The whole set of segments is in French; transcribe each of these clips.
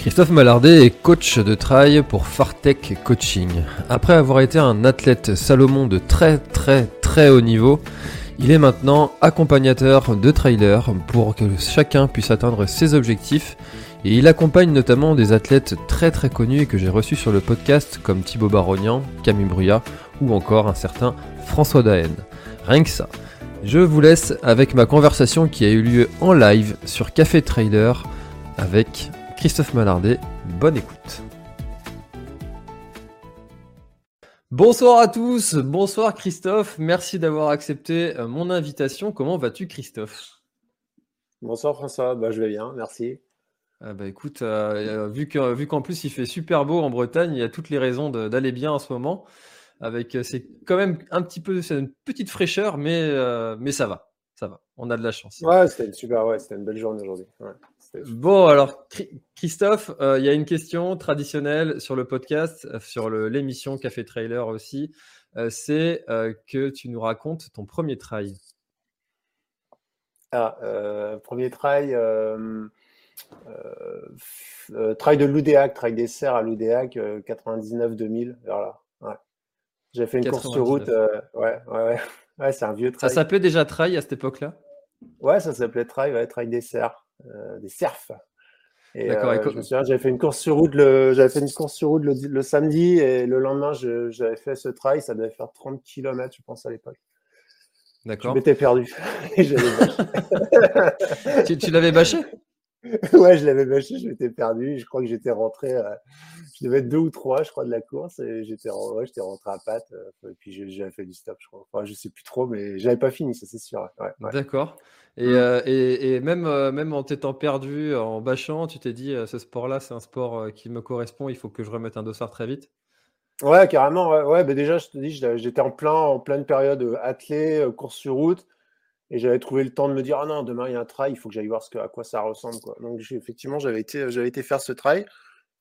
Christophe Mallardet est coach de trail pour Fartech Coaching. Après avoir été un athlète Salomon de très très très haut niveau, il est maintenant accompagnateur de trailers pour que chacun puisse atteindre ses objectifs et il accompagne notamment des athlètes très très connus et que j'ai reçus sur le podcast comme Thibaut Barognan, Camille Bruyat ou encore un certain François Daen. Rien que ça. Je vous laisse avec ma conversation qui a eu lieu en live sur Café Trailer avec Christophe Mallardet. Bonne écoute. Bonsoir à tous, bonsoir Christophe, merci d'avoir accepté euh, mon invitation. Comment vas-tu Christophe? Bonsoir François, bah, je vais bien, merci. ah bah écoute, euh, euh, vu qu'en vu plus il fait super beau en Bretagne, il y a toutes les raisons d'aller bien en ce moment. Avec c'est quand même un petit peu, c'est une petite fraîcheur, mais euh, mais ça va, ça va. On a de la chance. Ouais, c'était une super, ouais, c'était une belle journée aujourd'hui. Ouais, Bon, alors, Christophe, euh, il y a une question traditionnelle sur le podcast, euh, sur l'émission Café Trailer aussi. Euh, c'est euh, que tu nous racontes ton premier trail. Ah, premier trail, trail de Loudéac, trail des Serres à Loudéac, euh, 99-2000, vers là. Ouais. J'ai fait une course sur route, 99. ouais, ouais, ouais. Ouais, c'est un vieux Ça trail. s'appelait déjà trail à cette époque-là? Ouais, ça s'appelait trail, ouais, trail des Serres, des Cerfs. Et euh, je me souviens, j'avais fait une course sur route le, j'avais fait une course sur route le, le samedi et le lendemain, je- j'avais fait ce trail, ça devait faire 30 km, je pense, à l'époque. Je D'accord. m'étais perdu. Et. Tu, tu l'avais bâché? Ouais, je l'avais bâché, je m'étais perdu. Je crois que j'étais rentré, euh, je devais être deux ou trois, je crois, de la course. Et j'étais ouais, j'étais rentré à patte. euh, et puis j'avais fait du stop, je crois. Enfin, je sais plus trop, mais j'avais pas fini, ça c'est sûr. Ouais, ouais. D'accord. Et, Mm. euh, et, et même, euh, même en t'étant perdu, en bâchant, tu t'es dit, euh, ce sport-là, c'est un sport euh, qui me correspond, il faut que je remette un dossard très vite Ouais, carrément. Ouais, ouais bah déjà, je te dis, j'étais en plein, en pleine période euh, athlée, euh, course sur route. Et j'avais trouvé le temps de me dire, ah non, demain il y a un trail, il faut que j'aille voir ce que, à quoi ça ressemble. Quoi. Donc effectivement, j'avais été, j'avais été faire ce trail.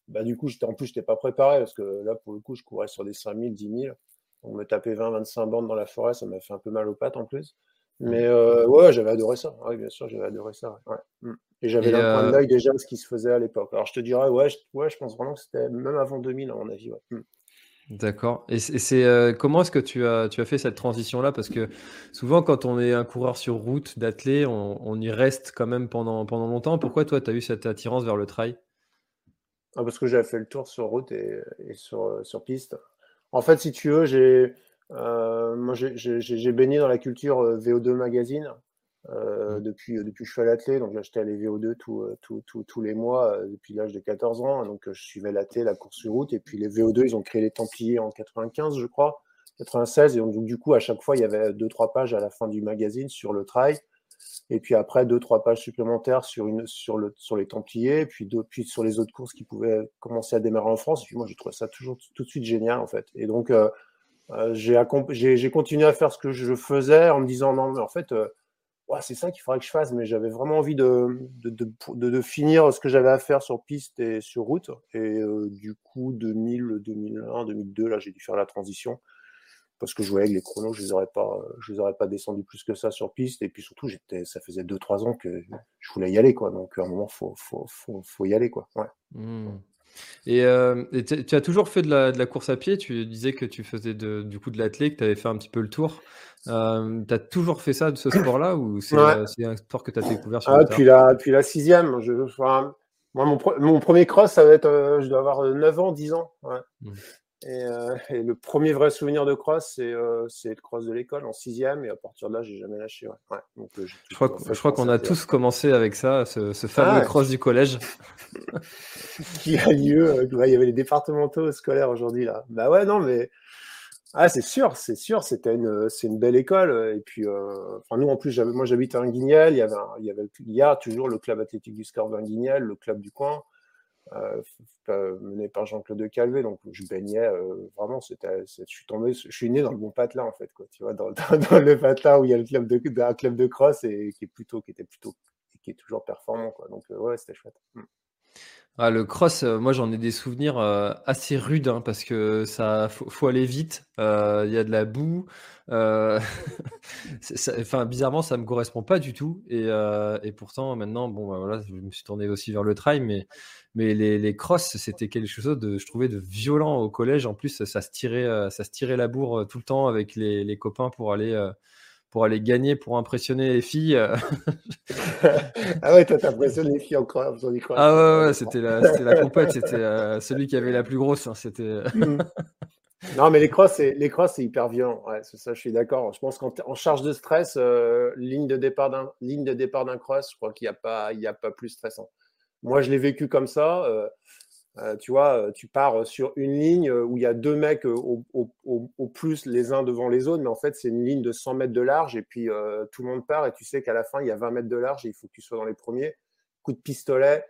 Bah, du coup, en plus, je n'étais pas préparé parce que là, pour le coup, je courais sur des 5000, 10 000. On me tapait 20, 25 bandes dans la forêt, ça m'a fait un peu mal aux pattes en plus. Mais euh, ouais, j'avais adoré ça. Ouais, bien sûr, j'avais adoré ça. ouais. Mm. Et j'avais dans le coin de euh, l'œil déjà ce qui se faisait à l'époque. Alors je te dirais, ouais, je, ouais, je pense vraiment que c'était même avant 2000, à mon avis. Ouais. Mm. D'accord. Et c'est euh, comment est-ce que tu as, tu as fait cette transition-là? Parce que souvent, quand on est un coureur sur route d'athlée, on, on y reste quand même pendant, pendant longtemps. Pourquoi toi, tu as eu cette attirance vers le trail? Ah, parce que j'avais fait le tour sur route et, et sur, euh, sur piste. En fait, si tu veux, j'ai euh, moi j'ai- baigné dans la culture euh, VO2 magazine euh, Mm. depuis, depuis que je suis à l'athlé. Donc j'achetais les VO2 tout, euh, tout- tout- tous les mois euh, depuis l'âge de 14 ans. Donc euh, je suivais l'athlé, la course sur route. Et puis les VO2, ils ont créé les Templiers en 95, je crois, 96. Et donc du coup, à chaque fois, il y avait deux, trois pages à la fin du magazine sur le trail. Et puis après, deux, trois pages supplémentaires sur, une, sur, le, sur les Templiers, puis, d'autres- puis sur les autres courses qui pouvaient commencer à démarrer en France. Et puis moi, j'ai trouvé ça toujours tout de suite génial, en fait. Et donc, euh, euh, j'ai continué à faire ce que je faisais en me disant, non, mais en fait, euh, c'est ça qu'il faudrait que je fasse. Mais j'avais vraiment envie de, de, finir ce que j'avais à faire sur piste et sur route. Et euh, du coup, 2000, 2001, 2002, là, j'ai dû faire la transition parce que je voyais que les chronos, je les les aurais pas descendus plus que ça sur piste. Et puis surtout, ça faisait 2-3 ans que je voulais y aller, quoi. Donc à un moment, faut, faut, faut, y aller, quoi. Hmm. Et, euh, et tu as toujours fait de la, de la course à pied. Tu disais que tu faisais de- du coup de l'athlé, que tu avais fait un petit peu le tour. Euh, tu as toujours fait ça, de ce sport-là, ou c'est Ouais. euh, un sport que tu as découvert sur Ah, le tard puis la, puis la sixième, je, enfin, moi, mon, pre- mon premier cross, ça va être, euh, je dois avoir euh, 9 ans, 10 ans. Ouais. Euh, et, le premier vrai souvenir de cross, c'est le cross de l'école en sixième. Et à partir de là, j'ai jamais lâché. Ouais. Donc, je crois, je crois qu'on a tous commencé avec ça, ce, fameux ah cross du collège. qui a lieu. il y avait les départementaux scolaires aujourd'hui. là. Bah ouais, non, mais. Ah, c'est sûr, c'est sûr, c'était une, c'est une belle école. Et puis, enfin, nous, en plus, moi, j'habite à Guignel. Il y avait, il y il y a toujours le club athlétique du Score Guignel, le club du coin. Euh, mené par Jean-Claude de Calvé. Donc, je baignais euh, vraiment. C'était, je suis tombé, je suis né dans le bon patelin en fait, quoi. Tu vois, dans, le patelin où il y a le club de, un club de cross et qui est plutôt, qui était plutôt, qui est toujours performant, quoi. Donc, euh, ouais, c'était chouette. Ah, le cross, moi j'en ai des souvenirs assez rudes hein, parce que ça faut, aller vite. Il y a de la boue. enfin, bizarrement, ça me correspond pas du tout. Et, et pourtant, maintenant, bon, bah, voilà, je me suis tourné aussi vers le trail, mais mais les, les c'était quelque chose de, je trouvais, de violent au collège. En plus, ça se tirait, euh, ça se tirait la bourre euh, tout le temps avec les, les copains pour aller, euh, pour aller gagner, pour impressionner les filles. ah ouais, toi, t'impressionnes les filles en cross. Ah ouais, ouais c'était la, la compète, c'était celui qui avait la plus grosse. Hein, c'était. Mmh. Non, mais les crosses, c'est, les crosses, c'est hyper violent. Ouais, c'est ça, je suis d'accord. Je pense qu'en charge de stress, ligne de départ d'un, ligne de départ d'un cross, je crois qu'il n'y a pas, il y a pas plus stressant. Moi, je l'ai vécu comme ça. Euh, euh, tu vois, euh, tu pars sur une ligne où il y a deux mecs au, plus les uns devant les autres, mais en fait, c'est une ligne de 100 mètres de large et puis tout le monde part et tu sais qu'à la fin, il y a 20 mètres de large et il faut que tu sois dans les premiers. Coup de pistolet.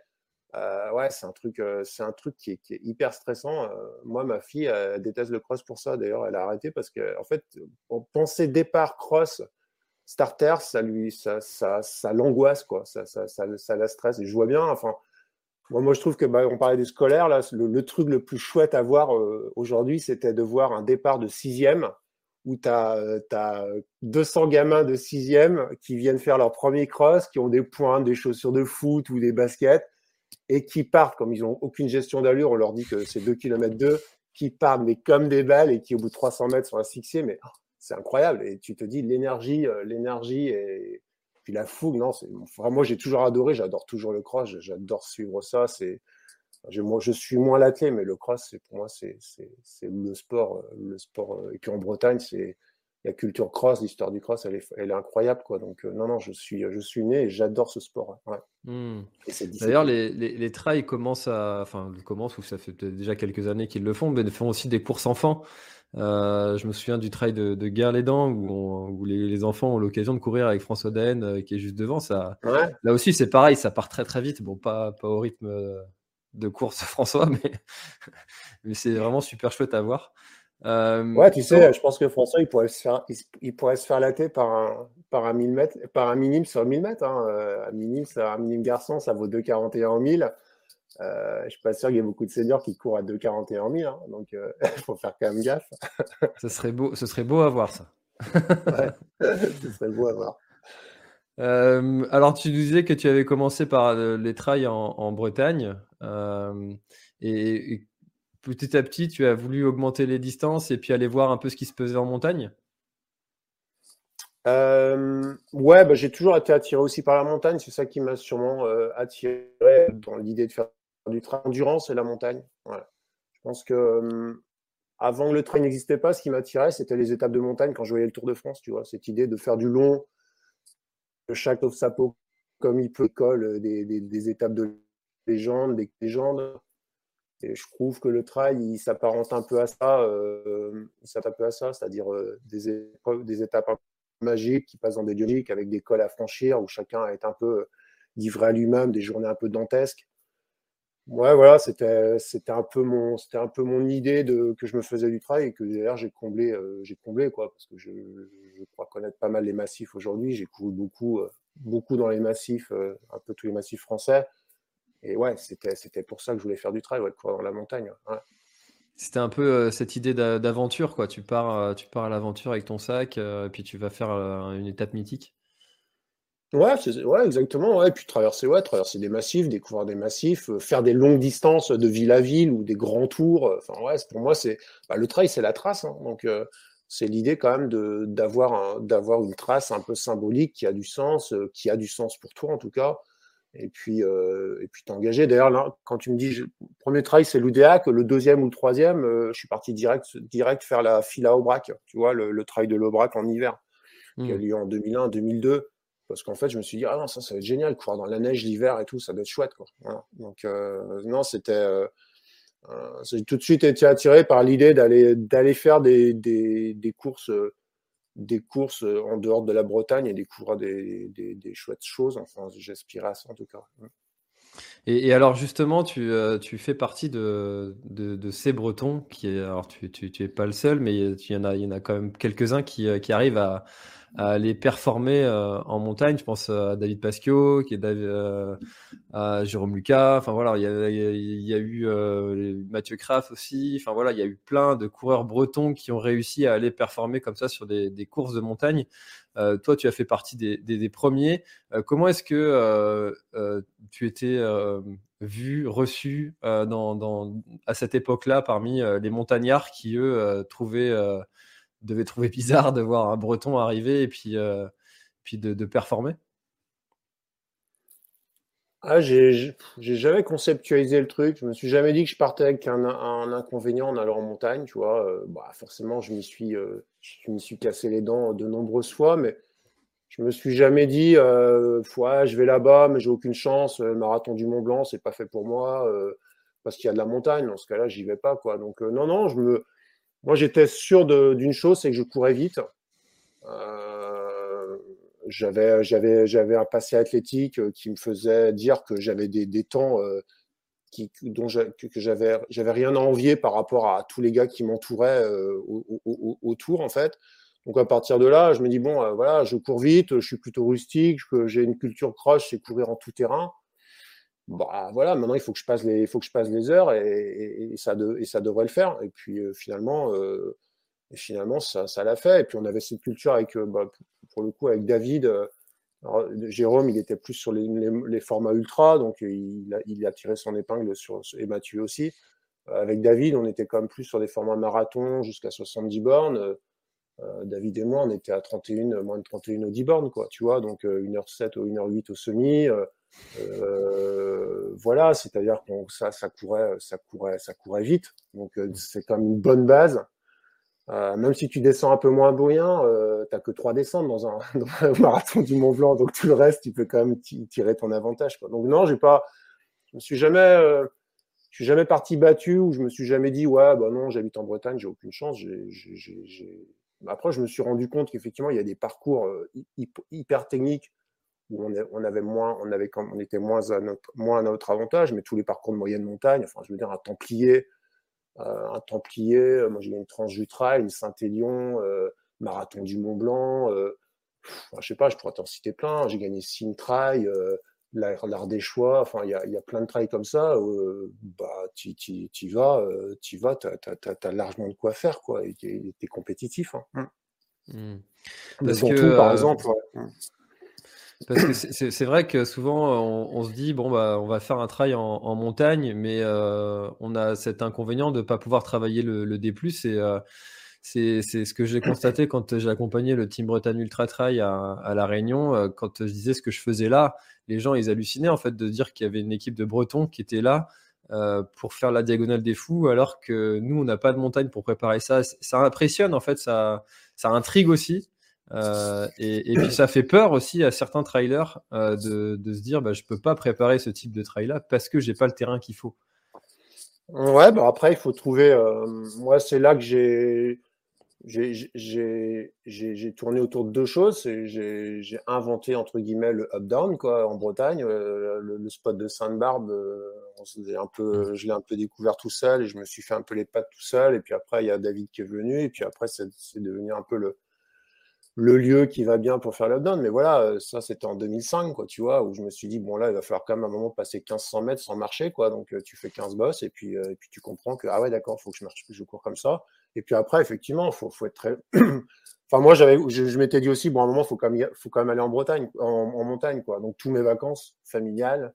ouais, c'est un truc, c'est un truc qui est, hyper stressant. moi, ma fille elle déteste le cross pour ça. D'ailleurs, elle a arrêté parce que, en fait, penser départ cross, starter, ça lui, ça, ça, l'angoisse, quoi. Ça, ça, ça, la stresse. Je vois bien, enfin, moi, je trouve que, bah, on parlait du scolaire, là, le, truc le plus chouette à voir euh, aujourd'hui, c'était de voir un départ de sixième où tu as, 200 gamins de sixième qui viennent faire leur premier cross, qui ont des points, des chaussures de foot ou des baskets, et qui partent, comme ils n'ont aucune gestion d'allure, on leur dit que c'est 2 km 2, qui partent mais comme des balles et qui au bout de 300 mètres sont asphyxiés, mais c'est incroyable. Et tu te dis l'énergie, euh, l'énergie puis la fougue. Non, vraiment, moi j'ai toujours adoré. J'adore toujours le cross. J'adore suivre ça. C'est moi, je suis moins l'athlète, mais le cross, c'est pour moi, c'est le sport, euh, le sport. Euh, et puis en Bretagne, c'est la culture cross, l'histoire du cross, elle est, elle est incroyable, quoi. Donc non, non, je suis, je suis né et j'adore ce sport. Mmh. D'ailleurs, les, les, les, trails commencent à, enfin, commencent ou ça fait déjà quelques années qu'ils le font, mais ils font aussi des courses enfants. Euh, je me souviens du trail de, de Guerre-les-Dents où, les, enfants ont l'occasion de courir avec François Daen euh, qui est juste devant. Ça, Là aussi, c'est pareil, ça part très très vite. Bon, pas, pas au rythme euh, de course François, mais, mais c'est vraiment super chouette à voir. ouais, tu sais, je pense que François, il pourrait se faire, il, pourrait se faire latter par un, par un, mètres, par un minime sur 1000 mètres. Hein. Un, minime, un minime garçon, ça vaut 2,41 en 1000. Euh, je ne suis pas sûr qu'il y ait beaucoup de seniors qui courent à 2,41 en 1000, hein, donc il euh, faut faire quand même gaffe. ce, serait beau, ce serait beau à voir ça. ce serait beau à voir. Euh, alors, tu disais que tu avais commencé par les trails en, Bretagne et, petit à petit, tu as voulu augmenter les distances et puis aller voir un peu ce qui se faisait en montagne? Ouais, bah, j'ai toujours été attiré aussi par la montagne. C'est ça qui m'a sûrement attiré dans l'idée de faire du train d'endurance et la montagne. Je pense que avant que le train n'existait pas, ce qui m'attirait, c'était les étapes de montagne quand je voyais le Tour de France, tu vois, cette idée de faire du long, de chaque sa peau comme il peut, colle des, des, étapes de légende, des légendes. Et je trouve que le trail, il s'apparente un peu à ça, euh, un peu à ça, c'est-à-dire euh, des, épreuves, des étapes magiques qui passent dans des dynamiques avec des cols à franchir où chacun est un peu livré à lui-même, des journées un peu dantesques. Ouais, voilà, c'était un peu mon c'était un peu mon idée de que je me faisais du travail et que d'ailleurs j'ai comblé euh, j'ai comblé quoi parce que je, crois connaître pas mal les massifs aujourd'hui. J'ai couru beaucoup euh, beaucoup dans les massifs, euh, un peu tous les massifs français. Et ouais, c'était c'était pour ça que je voulais faire du trail, ouais, courir dans la montagne. C'était un peu cette idée d'aventure quoi. Tu pars tu pars à l'aventure avec ton sac puis tu vas faire une étape mythique. Ouais, ouais, exactement. Ouais. Et puis traverser, ouais, traverser des massifs, découvrir des massifs, euh, faire des longues distances de ville à ville ou des grands tours. Euh, enfin, ouais, pour moi, c'est bah, le trail, c'est la trace. Hein. donc, euh, c'est l'idée quand même de d'avoir d'avoir une trace un peu symbolique qui a du sens, qui a du sens pour toi en tout cas. et puis et puis engagé. D'ailleurs, quand tu me dis le premier trail c'est l'Oudéac, le deuxième ou le troisième, je suis parti direct direct faire la file à Aubrac, tu vois, le, le trail de l'Aubrac en hiver, qui a mmh. lieu en 2001, 2002. Parce qu'en fait, je me suis dit, ah non, ça, ça va être génial, courir dans la neige l'hiver et tout, ça doit être chouette. Quoi. Donc, non, c'était. j'ai tout de suite été attiré par l'idée d'aller, faire des, des, des courses des courses euh, en dehors de la Bretagne et découvrir des, des, chouettes choses. Enfin, j'aspirais à ça en tout cas. Et, alors justement, tu, euh, tu, fais partie de, de, ces Bretons qui, alors tu, tu, tu pas le seul, mais il y en a, il y en a quand même quelques-uns qui, euh, qui arrivent à, à aller performer euh, en montagne. Je pense à David Pasquio, euh, à Jérôme Lucas. Enfin voilà, il y a, eu euh, Mathieu Kraft aussi. Enfin voilà, il y a eu plein de coureurs bretons qui ont réussi à aller performer comme ça sur des, courses de montagne. toi, tu as fait partie des, premiers. comment est-ce que tu étais vu, reçu à cette époque-là parmi les montagnards qui, eux, trouvaient devait trouver bizarre de voir un Breton arriver et puis, euh, puis de, performer ah, j'ai jamais conceptualisé le truc. Je me suis jamais dit que je partais avec un, inconvénient en allant en montagne. Tu vois, euh, bah, forcément, je m'y suis, euh, suis cassé les dents de nombreuses fois, mais je me suis jamais dit, euh, je vais là-bas, mais j'ai aucune chance. Le marathon du Mont Blanc, c'est pas fait pour moi parce qu'il y a de la montagne. Dans ce cas-là, j'y vais pas, quoi. Donc non, non, je me, moi, j'étais sûr d'une chose, c'est que je courais vite. Euh, j'avais, un passé athlétique euh, qui me faisait dire que j'avais des, temps euh, dont que, j'avais, j'avais rien à envier par rapport à tous les gars qui m'entouraient autour, en fait. Donc à partir de là, je me dis bon, voilà, je cours vite, je suis plutôt rustique, j'ai une culture croche, c'est courir en tout terrain bah voilà, maintenant il faut que je passe les, faut que je passe les heures et, ça, de, et ça devrait le faire. Et puis euh, finalement, euh, et finalement ça, ça l'a fait. Et puis on avait cette culture avec, euh, bah, pour le coup, avec David. Jérôme, il était plus sur les, les, formats ultra, donc il a, il a, tiré son épingle sur, et Mathieu aussi. avec David, on était quand même plus sur des formats marathon jusqu'à 70 bornes. David et moi, on était à 31, moins de 31 au 10 bornes, quoi, tu vois, donc 1h07 ou 1h08 au semi. Euh, voilà, c'est-à-dire que ça, ça courait, ça courait, ça courait vite. Donc euh, c'est comme une bonne base. Euh, même si tu descends un peu moins bouillant, tu n'as que trois descentes dans un, marathon du Mont Blanc, donc tout le reste, tu peux quand même tirer ton avantage. Donc non, j'ai pas, je me suis jamais, je suis jamais parti battu ou je me suis jamais dit ouais bah non, j'habite en Bretagne, j'ai aucune chance. Après, je me suis rendu compte qu'effectivement, il y a des parcours hyper techniques où on, avait moins, on, avait, on était moins à, notre, moins à notre avantage, mais tous les parcours de moyenne montagne, enfin, je veux dire, un Templier, euh, un Templier, euh, moi j'ai une tranche du trail, une Saint-Élion, euh, Marathon du Mont Blanc, je sais pas, je pourrais t'en citer plein, j'ai gagné Sim Trail, l'art des choix, enfin, il y a, y a, plein de trails comme ça, bah, tu y vas, tu vas, tu as, largement de quoi faire, quoi, et tu es, compétitif. Hein. Mmh. Parce que, par exemple. Parce que c'est vrai que souvent on, se dit bon bah on va faire un trail en, montagne, mais euh, on a cet inconvénient de ne pas pouvoir travailler le, D+. Et euh, c'est ce que j'ai constaté quand j'ai accompagné le Team Bretagne Ultra Trail à, la Réunion. Euh, quand je disais ce que je faisais là, les gens ils hallucinaient en fait de dire qu'il y avait une équipe de Bretons qui était là. pour faire la diagonale des fous, alors que nous, on n'a pas de montagne pour préparer ça. Ça impressionne, en fait, ça, ça intrigue aussi. Euh, et, puis ça fait peur aussi à certains trailers euh, de, se dire bah, je peux pas préparer ce type de trail là parce que j'ai pas le terrain qu'il faut. Ouais, bah après il faut trouver. Euh, moi c'est là que j'ai tourné autour de deux choses. J'ai inventé entre guillemets le up down en Bretagne, le, spot de Sainte-Barbe. un je l'ai un peu découvert tout seul et je me suis fait un peu les pattes tout seul. Et puis après il y a David qui est venu et puis après c'est devenu un peu le le lieu qui va bien pour faire l'updown. Mais voilà, euh, ça c'était en 2005, quoi, tu vois, où je me suis dit, bon là, il va falloir quand même un moment passer 1500 mètres sans marcher, quoi. Donc euh, tu fais 15 bosses et puis, euh, et puis tu comprends que, ah ouais, d'accord, faut que je marche, je cours comme ça. Et puis après, effectivement, il faut, faut, être très. enfin, moi, j'avais, je, m'étais dit aussi, bon, à un moment, il faut quand, même, faut quand même aller en Bretagne, en, montagne, quoi. Donc, tous mes vacances familiales,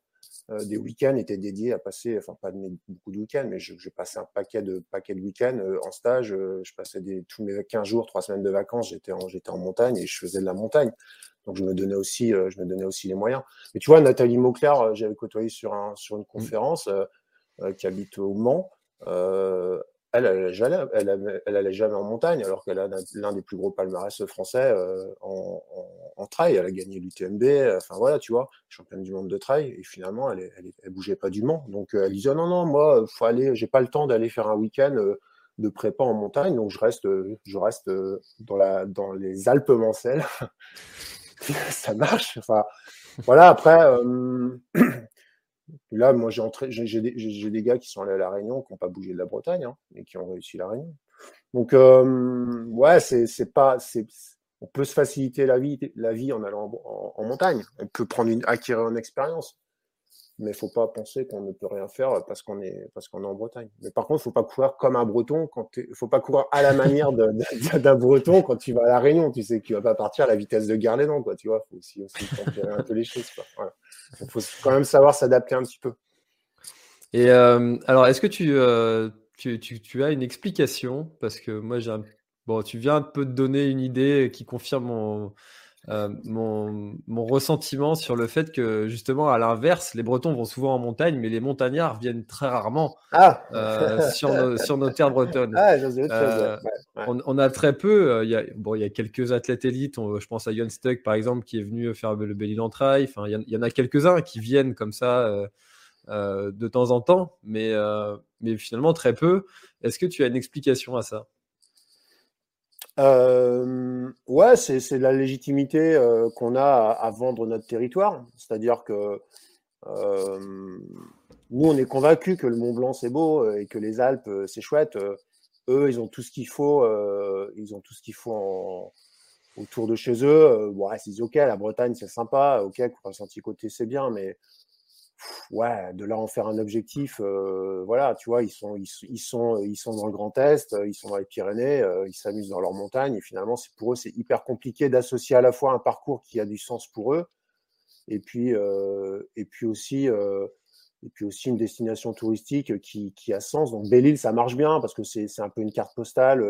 des week-ends étaient dédiés à passer, enfin pas beaucoup de week-ends, mais je, passais un paquet de, paquet de week-ends en stage. je passais des, tous mes 15 jours, 3 semaines de vacances, j'étais en, j'étais en montagne et je faisais de la montagne. Donc je me donnais aussi, je me donnais aussi les moyens. Mais tu vois, Nathalie Mauclair, j'avais côtoyé sur, un, sur une mmh. conférence qui habite au Mans elle, elle, jamais, jamais en montagne, alors qu'elle a l'un des plus gros palmarès français euh, en, trail. Elle a gagné l'UTMB, enfin voilà, tu vois, championne du monde de trail. Et finalement, elle, bougeait pas du Mans. Donc euh, elle disait non, non, moi, faut aller, j'ai pas le temps d'aller faire un week-end euh, de prépa en montagne, donc je reste, dans les Alpes mancelles. Ça marche. Enfin, voilà. Après. Là, moi, j'ai, entré, j'ai, des, gars qui sont allés à La Réunion, qui n'ont pas bougé de la Bretagne, hein, mais qui ont réussi La Réunion. Donc, euh, ouais, c'est, pas, c'est, on peut se faciliter la vie, la vie en allant en, montagne. On peut prendre une, acquérir une expérience. Mais il ne faut pas penser qu'on ne peut rien faire parce qu'on est, parce est en Bretagne. Mais par contre, il ne faut pas courir comme un breton. Ne faut pas courir à la manière d'un breton quand tu vas à La Réunion. Tu sais que tu vas pas partir à la vitesse de Garlénan. Quoi, tu vois, faut aussi, aussi un peu les choses. Il faut quand même savoir s'adapter un petit peu. Et euh, alors, est-ce que euh, tu, tu, tu, as une explication? Parce que moi, j'ai bon, tu viens un peu de donner une idée qui confirme mon, euh, mon, mon, ressentiment sur le fait que justement à l'inverse, les Bretons vont souvent en montagne, mais les montagnards viennent très rarement ah. euh, sur, nos, sur, nos, terres bretonnes. Ah, euh, on, on, a très peu. Il y a, bon, il y a quelques athlètes élites. je pense à Jon Stuck par exemple qui est venu faire le Belly. Enfin, il y, en a quelques-uns qui viennent comme ça. de temps en temps, mais, mais finalement très peu. Est-ce que tu as une explication à ça? Euh, ouais, c'est la légitimité euh, qu'on a à, vendre notre territoire. C'est-à-dire que euh, nous, on est convaincus que le Mont Blanc, c'est beau et que les Alpes, c'est chouette. eux, ils ont tout ce qu'il faut. ils ont tout ce qu'il faut autour de chez eux. ouais, c'est OK, la Bretagne, c'est sympa. OK, côté, c'est bien, mais ouais, de là en faire un objectif, euh, voilà, tu vois, ils sont, ils, sont, ils sont dans le Grand Est, euh, ils sont dans les Pyrénées, euh, ils s'amusent dans leurs montagnes, et finalement, pour eux, c'est hyper compliqué d'associer à la fois un parcours qui a du sens pour eux, et puis, et puis aussi, et puis aussi une destination touristique qui, qui a sens. Donc Belle-Île, ça marche bien parce que c'est un peu une carte postale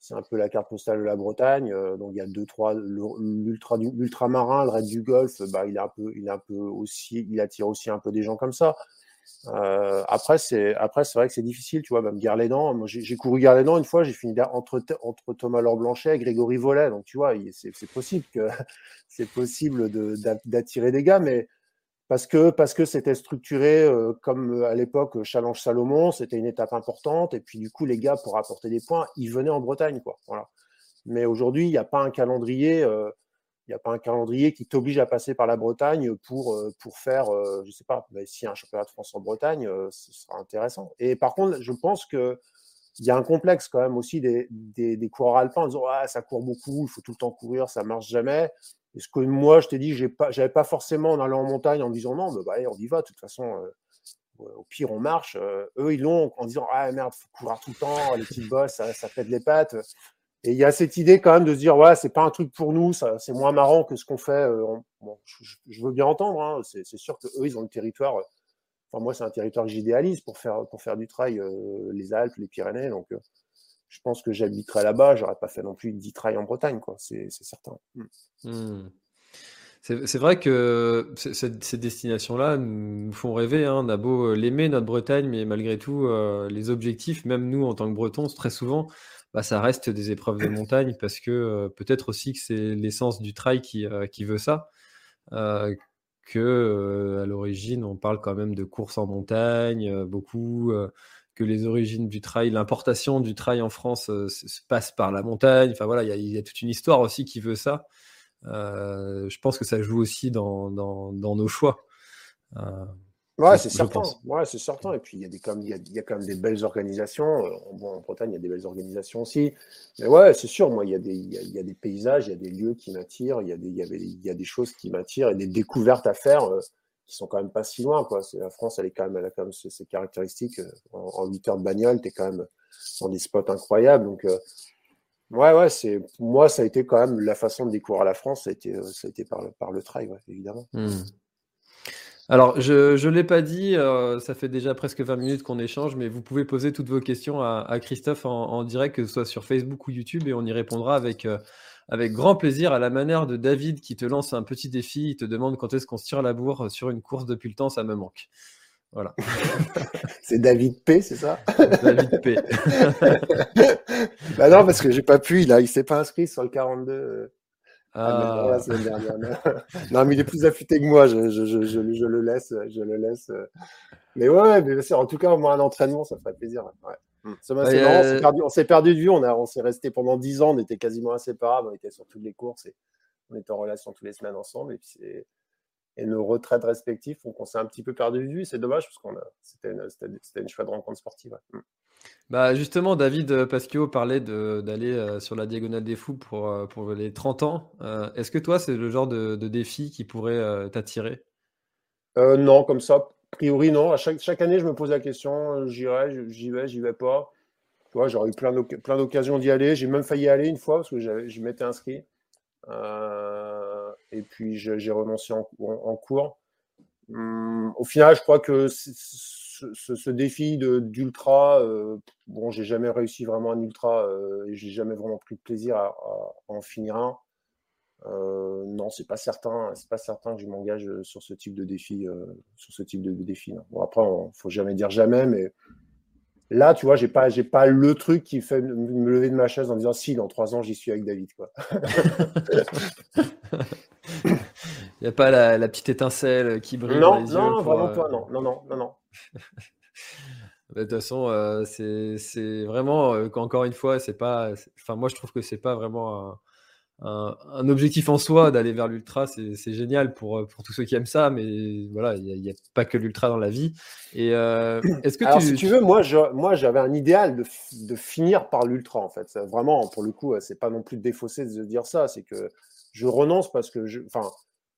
c'est un peu la carte postale de la Bretagne. Euh, donc il y a deux, trois, l'ultramarin, le raid du Golfe, bah, il est un peu, il est un peu aussi, il attire aussi un peu des gens comme ça. Euh, après, c'est après c'est vrai que c'est difficile, tu vois. Même Garlédan, moi j'ai couru Garlédan une fois, j'ai fini entre entre Thomas Laure Blanchet et Grégory Vollet, donc tu vois, c'est possible que c'est possible d'attirer des gars, mais parce que parce que c'était structuré euh, comme euh, à l'époque euh, Challenge Salomon, c'était une étape importante et puis du coup les gars pour apporter des points, ils venaient en Bretagne quoi. Voilà. Mais aujourd'hui, il n'y a pas un calendrier il n'y a pas un calendrier qui t'oblige à passer par la Bretagne pour, pour faire, je sais pas, mais si un championnat de France en Bretagne, ce sera intéressant. Et par contre, je pense que il y a un complexe quand même aussi des, des, coureurs alpins en disant ah, ça court beaucoup, il faut tout le temps courir, ça marche jamais. Et ce que moi, je t'ai dit, je n'avais pas forcément en allant en montagne en disant non, mais bah, on y va, de toute façon, euh, au pire, on marche. Euh, eux, ils l'ont en disant ah merde, faut courir tout le temps, les petites bosses, ça, de les pattes. Et il y a cette idée quand même de se dire ouais, c'est pas un truc pour nous, c'est moins marrant que ce qu'on fait. Euh, je, veux bien entendre, hein, c'est sûr que eux, ils ont le territoire. Enfin, moi, c'est un territoire que j'idéalise pour faire, pour faire du trail, les Alpes, les Pyrénées. Donc, je pense que j'habiterais là-bas, j'aurais pas fait non plus 10 trails en Bretagne, quoi. C'est certain. Mm. Hmm. C'est vrai que ces destinations-là nous font rêver. Hein. On a beau euh, l'aimer, notre Bretagne, mais malgré tout, euh, les objectifs, même nous en tant que Bretons, très souvent, bah, ça reste des épreuves de montagne parce que euh, peut-être aussi que c'est l'essence du trail qui, qui veut ça. que à l'origine, on parle quand même de courses en montagne, beaucoup que les origines du trail, l'importation du trail en France euh, se, passe par la montagne. Enfin voilà, il y, a toute une histoire aussi qui veut ça. Euh, je pense que ça joue aussi dans, dans, nos choix. Euh, ouais, c'est certain. Ouais, c'est certain. Et puis il y a des il y a, quand même des belles organisations. Bon, en Bretagne, il y a des belles organisations aussi. Mais ouais, c'est sûr. Moi, il y a des, il y a, des paysages, il y a des lieux qui m'attirent, il y a des, il y, avait, y a des choses qui m'attirent et des découvertes à faire qui sont quand même pas si loin. Quoi. La France, elle, est quand même, elle a quand même ses, caractéristiques. Euh, en, 8 heures de bagnole, tu es quand même dans des spots incroyables. Donc, euh, ouais, ouais, c'est, moi, ça a été quand même la façon de découvrir la France, ça a été, ça a été par, le, trail, évidemment. Hmm. Alors, je ne l'ai pas dit, euh, ça fait déjà presque 20 minutes qu'on échange, mais vous pouvez poser toutes vos questions à, Christophe en, direct, que ce soit sur Facebook ou YouTube, et on y répondra avec, avec grand plaisir à la manière de David qui te lance un petit défi, il te demande quand est-ce qu'on se tire la bourre sur une course depuis le temps, ça me manque. Voilà. c'est David P, c'est ça? David P. bah non, parce que j'ai pas pu, il, il s'est pas inscrit sur le 42. Ah. ah. non, mais il est plus affûté que moi, je, je, je, je, le laisse. Je le laisse. Mais ouais, mais en tout cas, au moins un entraînement, ça ferait plaisir. Ouais. Hmm. on s'est perdu, de vue, on, on s'est resté pendant 10 ans, on était quasiment inséparables, on était sur toutes les courses et on était en relation toutes les semaines ensemble. Et, puis et nos retraites respectives font qu'on s'est un petit peu perdu de vue. C'est dommage parce que c'était une, une chouette rencontre sportive. Hmm. Bah justement, David euh, Pasquio parlait d'aller euh, sur la diagonale des fous pour, euh, pour les 30 ans. Est-ce que toi, c'est le genre de, défi qui pourrait t'attirer? Non, comme ça, a priori, non. À chaque, chaque année, je me pose la question, j'irai, j'y vais, j'y vais pas. Tu vois, j'aurais eu plein d'occasions d'y aller. J'ai même failli aller une fois parce que je m'étais inscrit. et puis, j'ai renoncé en, cours. Hum, au final, je crois que ce, défi d'ultra, euh, bon, j'ai jamais réussi vraiment un ultra euh, et j'ai jamais vraiment pris de plaisir à, en finir un. Euh, non, c'est pas certain, c'est pas certain que je m'engage sur ce type de défi, sur ce type de, défi. Bon, après, il faut jamais dire jamais, mais là, tu vois, j'ai pas, j'ai pas le truc qui fait me lever de ma chaise en disant si dans trois ans j'y suis avec David, quoi. Il n'y a pas la, petite étincelle qui brille. Non, non, vraiment pas, non, non, non, non. Bah, de toute façon, euh, c'est vraiment, euh, encore une fois, c'est pas. Enfin, moi, je trouve que c'est pas vraiment un, objectif en soi d'aller vers l'ultra. C'est génial pour, pour tous ceux qui aiment ça, mais voilà, il n'y a, pas que l'ultra dans la vie. Et euh, est-ce que Alors, si tu veux, moi, moi, j'avais un idéal de, de finir par l'ultra, en fait. Vraiment, pour le coup, c'est pas non plus défaussé de dire ça. C'est que je renonce parce que je. Enfin,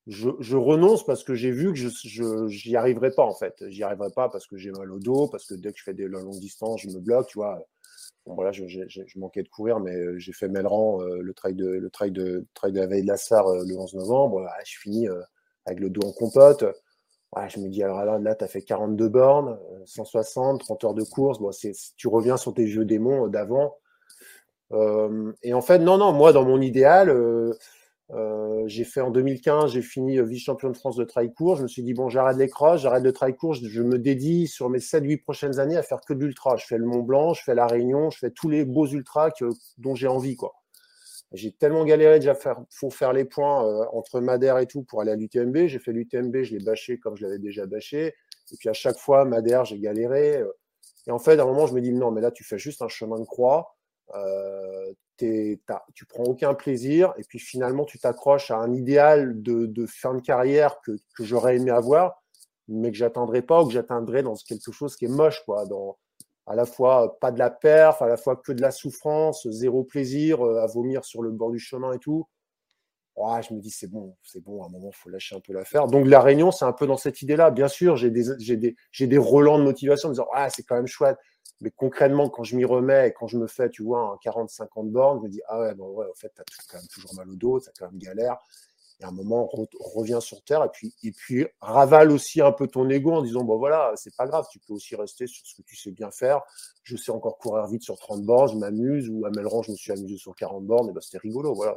je, renonce parce que j'ai vu que je j'y arriverai pas en fait. J'y arriverai pas parce que j'ai mal au dos, parce que dès que je fais des longues distances, je me bloque, tu vois. Voilà, je, manquais de courir, mais euh, j'ai fait Melran, euh, le trail de le trail de trail de la veille de la Sarre euh, le 11 novembre. je finis avec le dos en compote. je me dis alors là, là tu as fait 42 bornes, 160, 30 heures de course. Bon, c'est, tu reviens sur tes vieux démons d'avant. et en fait, non, non, moi dans mon idéal euh, j'ai fait en 2015, j'ai fini euh, vice-champion de France de trail court. Je me suis dit, bon, j'arrête les crosses, j'arrête le trail court. Je me dédie sur mes 7-8 prochaines années à faire que de l'ultra. Je fais le Mont Blanc, je fais la Réunion, je fais tous les beaux ultras que, dont j'ai envie. quoi. J'ai tellement galéré déjà, faire, faut faire les points euh, entre Madère et tout pour aller à l'UTMB. J'ai fait l'UTMB, je l'ai bâché comme je l'avais déjà bâché. Et puis à chaque fois, Madère, j'ai galéré. Et en fait, à un moment, je me dis, non, mais là, tu fais juste un chemin de croix. Euh, tu prends aucun plaisir et puis finalement tu t'accroches à un idéal de, fin de carrière que, j'aurais aimé avoir, mais que j'atteindrai pas ou que j'atteindrai dans quelque chose qui est moche, quoi, dans à la fois pas de la perf, à la fois que de la souffrance, zéro plaisir, euh, à vomir sur le bord du chemin et tout. je me dis c'est bon, c'est bon, à un moment faut lâcher un peu l'affaire. Donc la réunion, c'est un peu dans cette idée-là. Bien sûr, j'ai des, j'ai des, j'ai des relents de motivation en disant ah c'est quand même chouette. Mais concrètement, quand je m'y remets et quand je me fais, tu vois, un 40-50 bornes, je me dis, ah ouais, bon, ouais, en fait, tu as quand même toujours mal au dos, tu as quand même galère. Et à un moment, on revient sur Terre et puis, et puis ravale aussi un peu ton ego en disant, bon voilà, c'est pas grave, tu peux aussi rester sur ce que tu sais bien faire. Je sais encore courir vite sur 30 bornes, je m'amuse, ou à Melran, je me suis amusé sur 40 bornes, et ben c'était rigolo, voilà.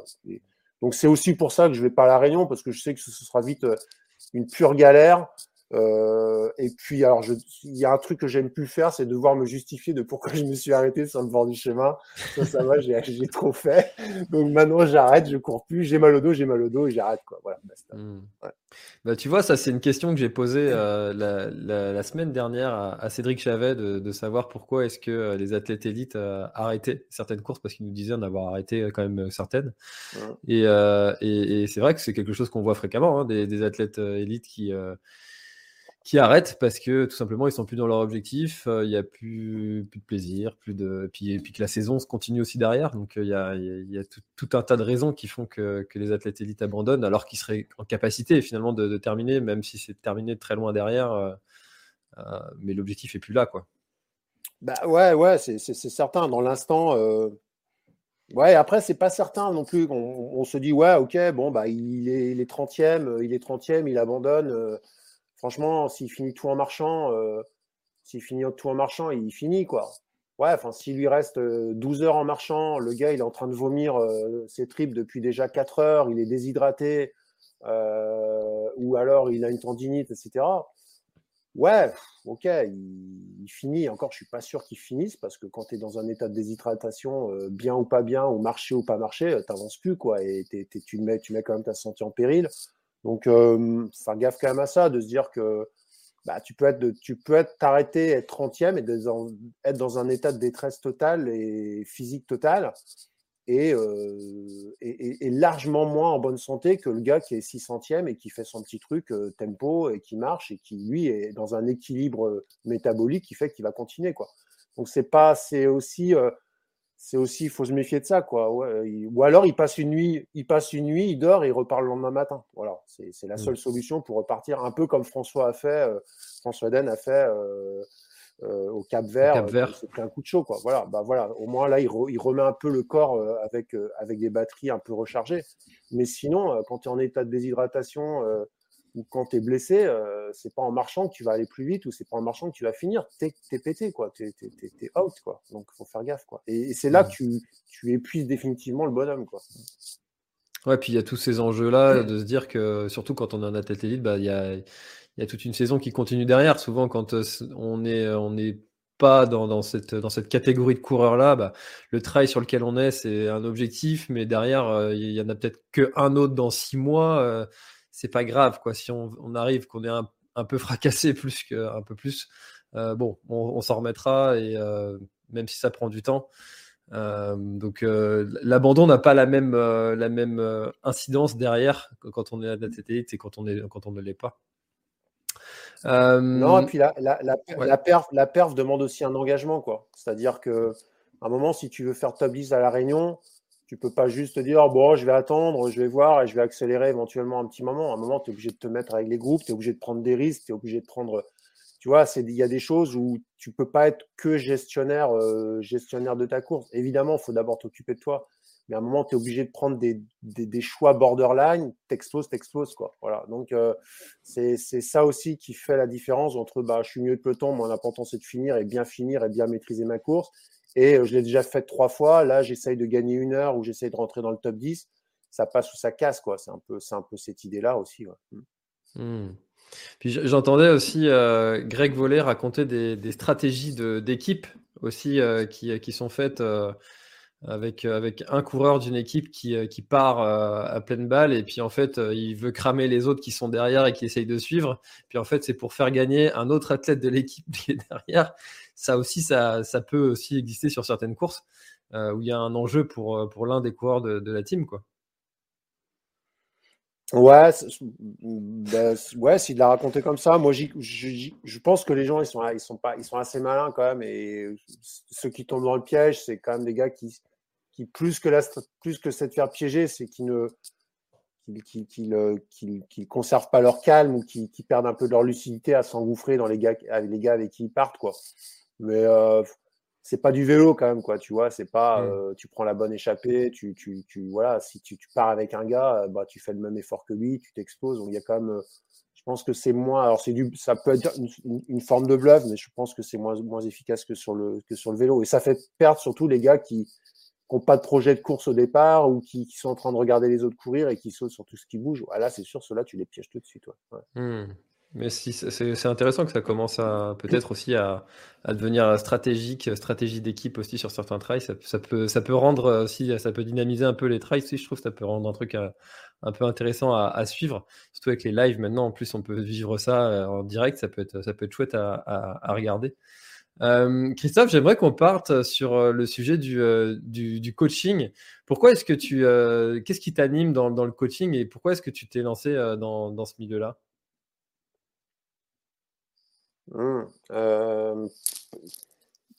donc c'est aussi pour ça que je vais pas à la Réunion, parce que je sais que ce sera vite euh, une pure galère. Euh, et puis, alors, il y a un truc que j'aime plus faire, c'est devoir me justifier de pourquoi je me suis arrêté sur le bord du chemin. Ça, ça va, j'ai trop fait. Donc maintenant, j'arrête, je cours plus, j'ai mal au dos, j'ai mal au dos et j'arrête. Quoi. Voilà, mmh. bah, tu vois, ça, c'est une question que j'ai posée euh, la, semaine dernière à, Cédric Chavet de, savoir pourquoi est-ce que euh, les athlètes élites arrêtaient certaines courses parce qu'il nous disait en avoir arrêté quand même certaines. Et, et, c'est vrai que c'est quelque chose qu'on voit fréquemment, hein, des, des, athlètes élites qui qui arrêtent parce que tout simplement ils sont plus dans leur objectif, euh, il n'y a plus, plus de plaisir, plus de puis, puis que la saison se continue aussi derrière. Donc euh, il y a, y a tout, un tas de raisons qui font que, que les athlètes élites abandonnent alors qu'ils seraient en capacité finalement de, terminer, même si c'est terminé très loin derrière. Euh, mais l'objectif est plus là quoi. Bah ouais ouais c'est certain dans l'instant. Ouais, après, c'est pas certain non plus. On, se dit, ouais, ok, bon, bah, il est, il est 30e, il est 30e, il abandonne franchement, s'il finit tout en marchant, s'il finit tout en marchant, il finit quoi. Ouais, enfin, s'il lui reste 12 heures en marchant, le gars, il est en train de vomir ses tripes depuis déjà 4 heures, il est déshydraté, ou alors il a une tendinite, etc. Ouais, ok, il, finit. Encore, je suis pas sûr qu'il finisse parce que quand tu es dans un état de déshydratation, bien ou pas bien, ou marcher ou pas marcher, tu n'avances plus, quoi. Et tu, mets, tu mets quand même ta santé en péril. Donc, faire gaffe quand même à ça, de se dire que bah, tu peux être, tu peux être t'arrêter, être 30e et être dans un état de détresse totale et physique totale euh, et, et, largement moins en bonne santé que le gars qui est 600e et qui fait son petit truc euh, tempo et qui marche et qui lui est dans un équilibre euh, métabolique qui fait qu'il va continuer quoi. Donc c'est pas, c'est aussi, c'est aussi, il faut se méfier de ça quoi. ou alors il passe une nuit, il passe une nuit, il dort et il repart le lendemain matin. Voilà, c'est la mmh. seule solution pour repartir un peu comme François a fait, François Den a fait euh, au Cap Vert, euh, c'est pris un coup de chaud. Quoi. Voilà, bah voilà, au moins là, il, remet un peu le corps euh, avec, avec des batteries un peu rechargées. Mais sinon, quand tu es en état de déshydratation ou quand tu es blessé, c'est pas en marchant que tu vas aller plus vite ou c'est pas en marchant que tu vas finir. Tu es, pété, quoi. Tu es, out. Quoi. Donc, il faut faire gaffe. Quoi. Et, c'est là que tu, tu, épuises définitivement le bonhomme. Quoi. Ouais, puis il y a tous ces enjeux-là de se dire que, surtout quand on est un athlète élite, bah, il y a y a toute une saison qui continue derrière. Souvent, quand euh, on est, euh, on n'est pas dans, cette, dans cette catégorie de coureurs-là, bah, le trail sur lequel on est, c'est un objectif, mais derrière, euh, il y en a peut-être qu'un autre dans six mois. C'est pas grave, quoi. Si on, arrive, qu'on est un, peu fracassé plus que, un peu plus, bon, on, s'en remettra et même si ça prend du temps. donc l'abandon n'a pas la même, la même incidence derrière quand on est à la TTI et quand on, est, quand on ne l'est pas. Non, et puis la, la, la, perf, la perf demande aussi un engagement, quoi. C'est-à-dire que un moment, si tu veux faire top 10 à la Réunion, tu peux pas juste te dire bon, je vais attendre, je vais voir et je vais accélérer éventuellement un petit moment. À un moment, tu es obligé de te mettre avec les groupes, tu es obligé de prendre des risques, tu es obligé de prendre. Tu vois, il y a des choses où tu peux pas être que gestionnaire, gestionnaire de ta course. Évidemment, il faut d'abord t'occuper de toi mais à un moment, tu es obligé de prendre des, des, choix borderline, t'exploses, t'exploses. Quoi. Voilà. Donc, euh, c'est ça aussi qui fait la différence entre bah, je suis mieux de peloton, mon important c'est de finir et bien finir et bien maîtriser ma course. Et euh, je l'ai déjà fait trois fois. Là, j'essaye de gagner une heure ou j'essaye de rentrer dans le top 10. Ça passe ou ça casse. quoi. C'est un, peu, un peu cette idée-là aussi. Mmh. Mmh. Puis j'entendais aussi euh, Greg Vollet raconter des, stratégies d'équipe aussi qui, qui, sont faites avec, euh, un coureur d'une équipe qui, euh, qui part euh, à pleine balle et puis en fait il veut cramer les autres qui sont derrière et qui essayent de suivre. Puis en fait c'est pour faire gagner un autre athlète de l'équipe qui est derrière. Ça aussi ça, ça, peut aussi exister sur certaines courses où il y a un enjeu pour, pour l'un des coureurs de, la team quoi. Ouais, ben, ouais, s'il l'a raconté comme ça, moi je pense que les gens ils sont, ils sont pas, ils sont assez malins quand même et ceux qui tombent dans le piège, c'est quand même des gars qui, qui plus que, la, plus que c'est de faire piéger, c'est qu'ils ne qui, qui, conservent pas leur calme ou qui, perdent un peu de leur lucidité à s'engouffrer dans les gars, les gars avec qui ils partent. Quoi. Mais euh, c'est pas du vélo quand même, quoi, tu vois. C'est pas mmh. euh, tu prends la bonne échappée, tu, tu, tu voilà, si tu, tu, pars avec un gars, bah, tu fais le même effort que lui, tu t'exposes. Donc il y a quand même. je pense que c'est moins. Alors c'est du, ça peut être une, forme de bluff, mais je pense que c'est moins, moins efficace que sur, le, que sur le vélo. Et ça fait perdre surtout les gars qui, n'ont pas de projet de course au départ ou qui, sont en train de regarder les autres courir et qui sautent sur tout ce qui bouge. Ah, là, c'est sûr, ceux-là, tu les pièges tout de suite. Hmm. Mais si, c'est intéressant que ça commence à peut-être aussi à, devenir stratégique, stratégie d'équipe aussi sur certains trails. Ça, peut, ça peut rendre aussi, ça peut dynamiser un peu les trails aussi. Je trouve ça peut rendre un truc euh, un peu intéressant à, suivre. Surtout avec les lives maintenant, en plus, on peut vivre ça euh, en direct. Ça peut être, ça peut être chouette à, à regarder. Euh, Christophe, j'aimerais qu'on parte sur euh, le sujet euh, du, du, coaching. Pourquoi est-ce que tu, qu'est-ce qui t'anime dans, dans, le coaching et pourquoi est-ce que tu t'es lancé dans, dans, ce milieu-là? Mmh,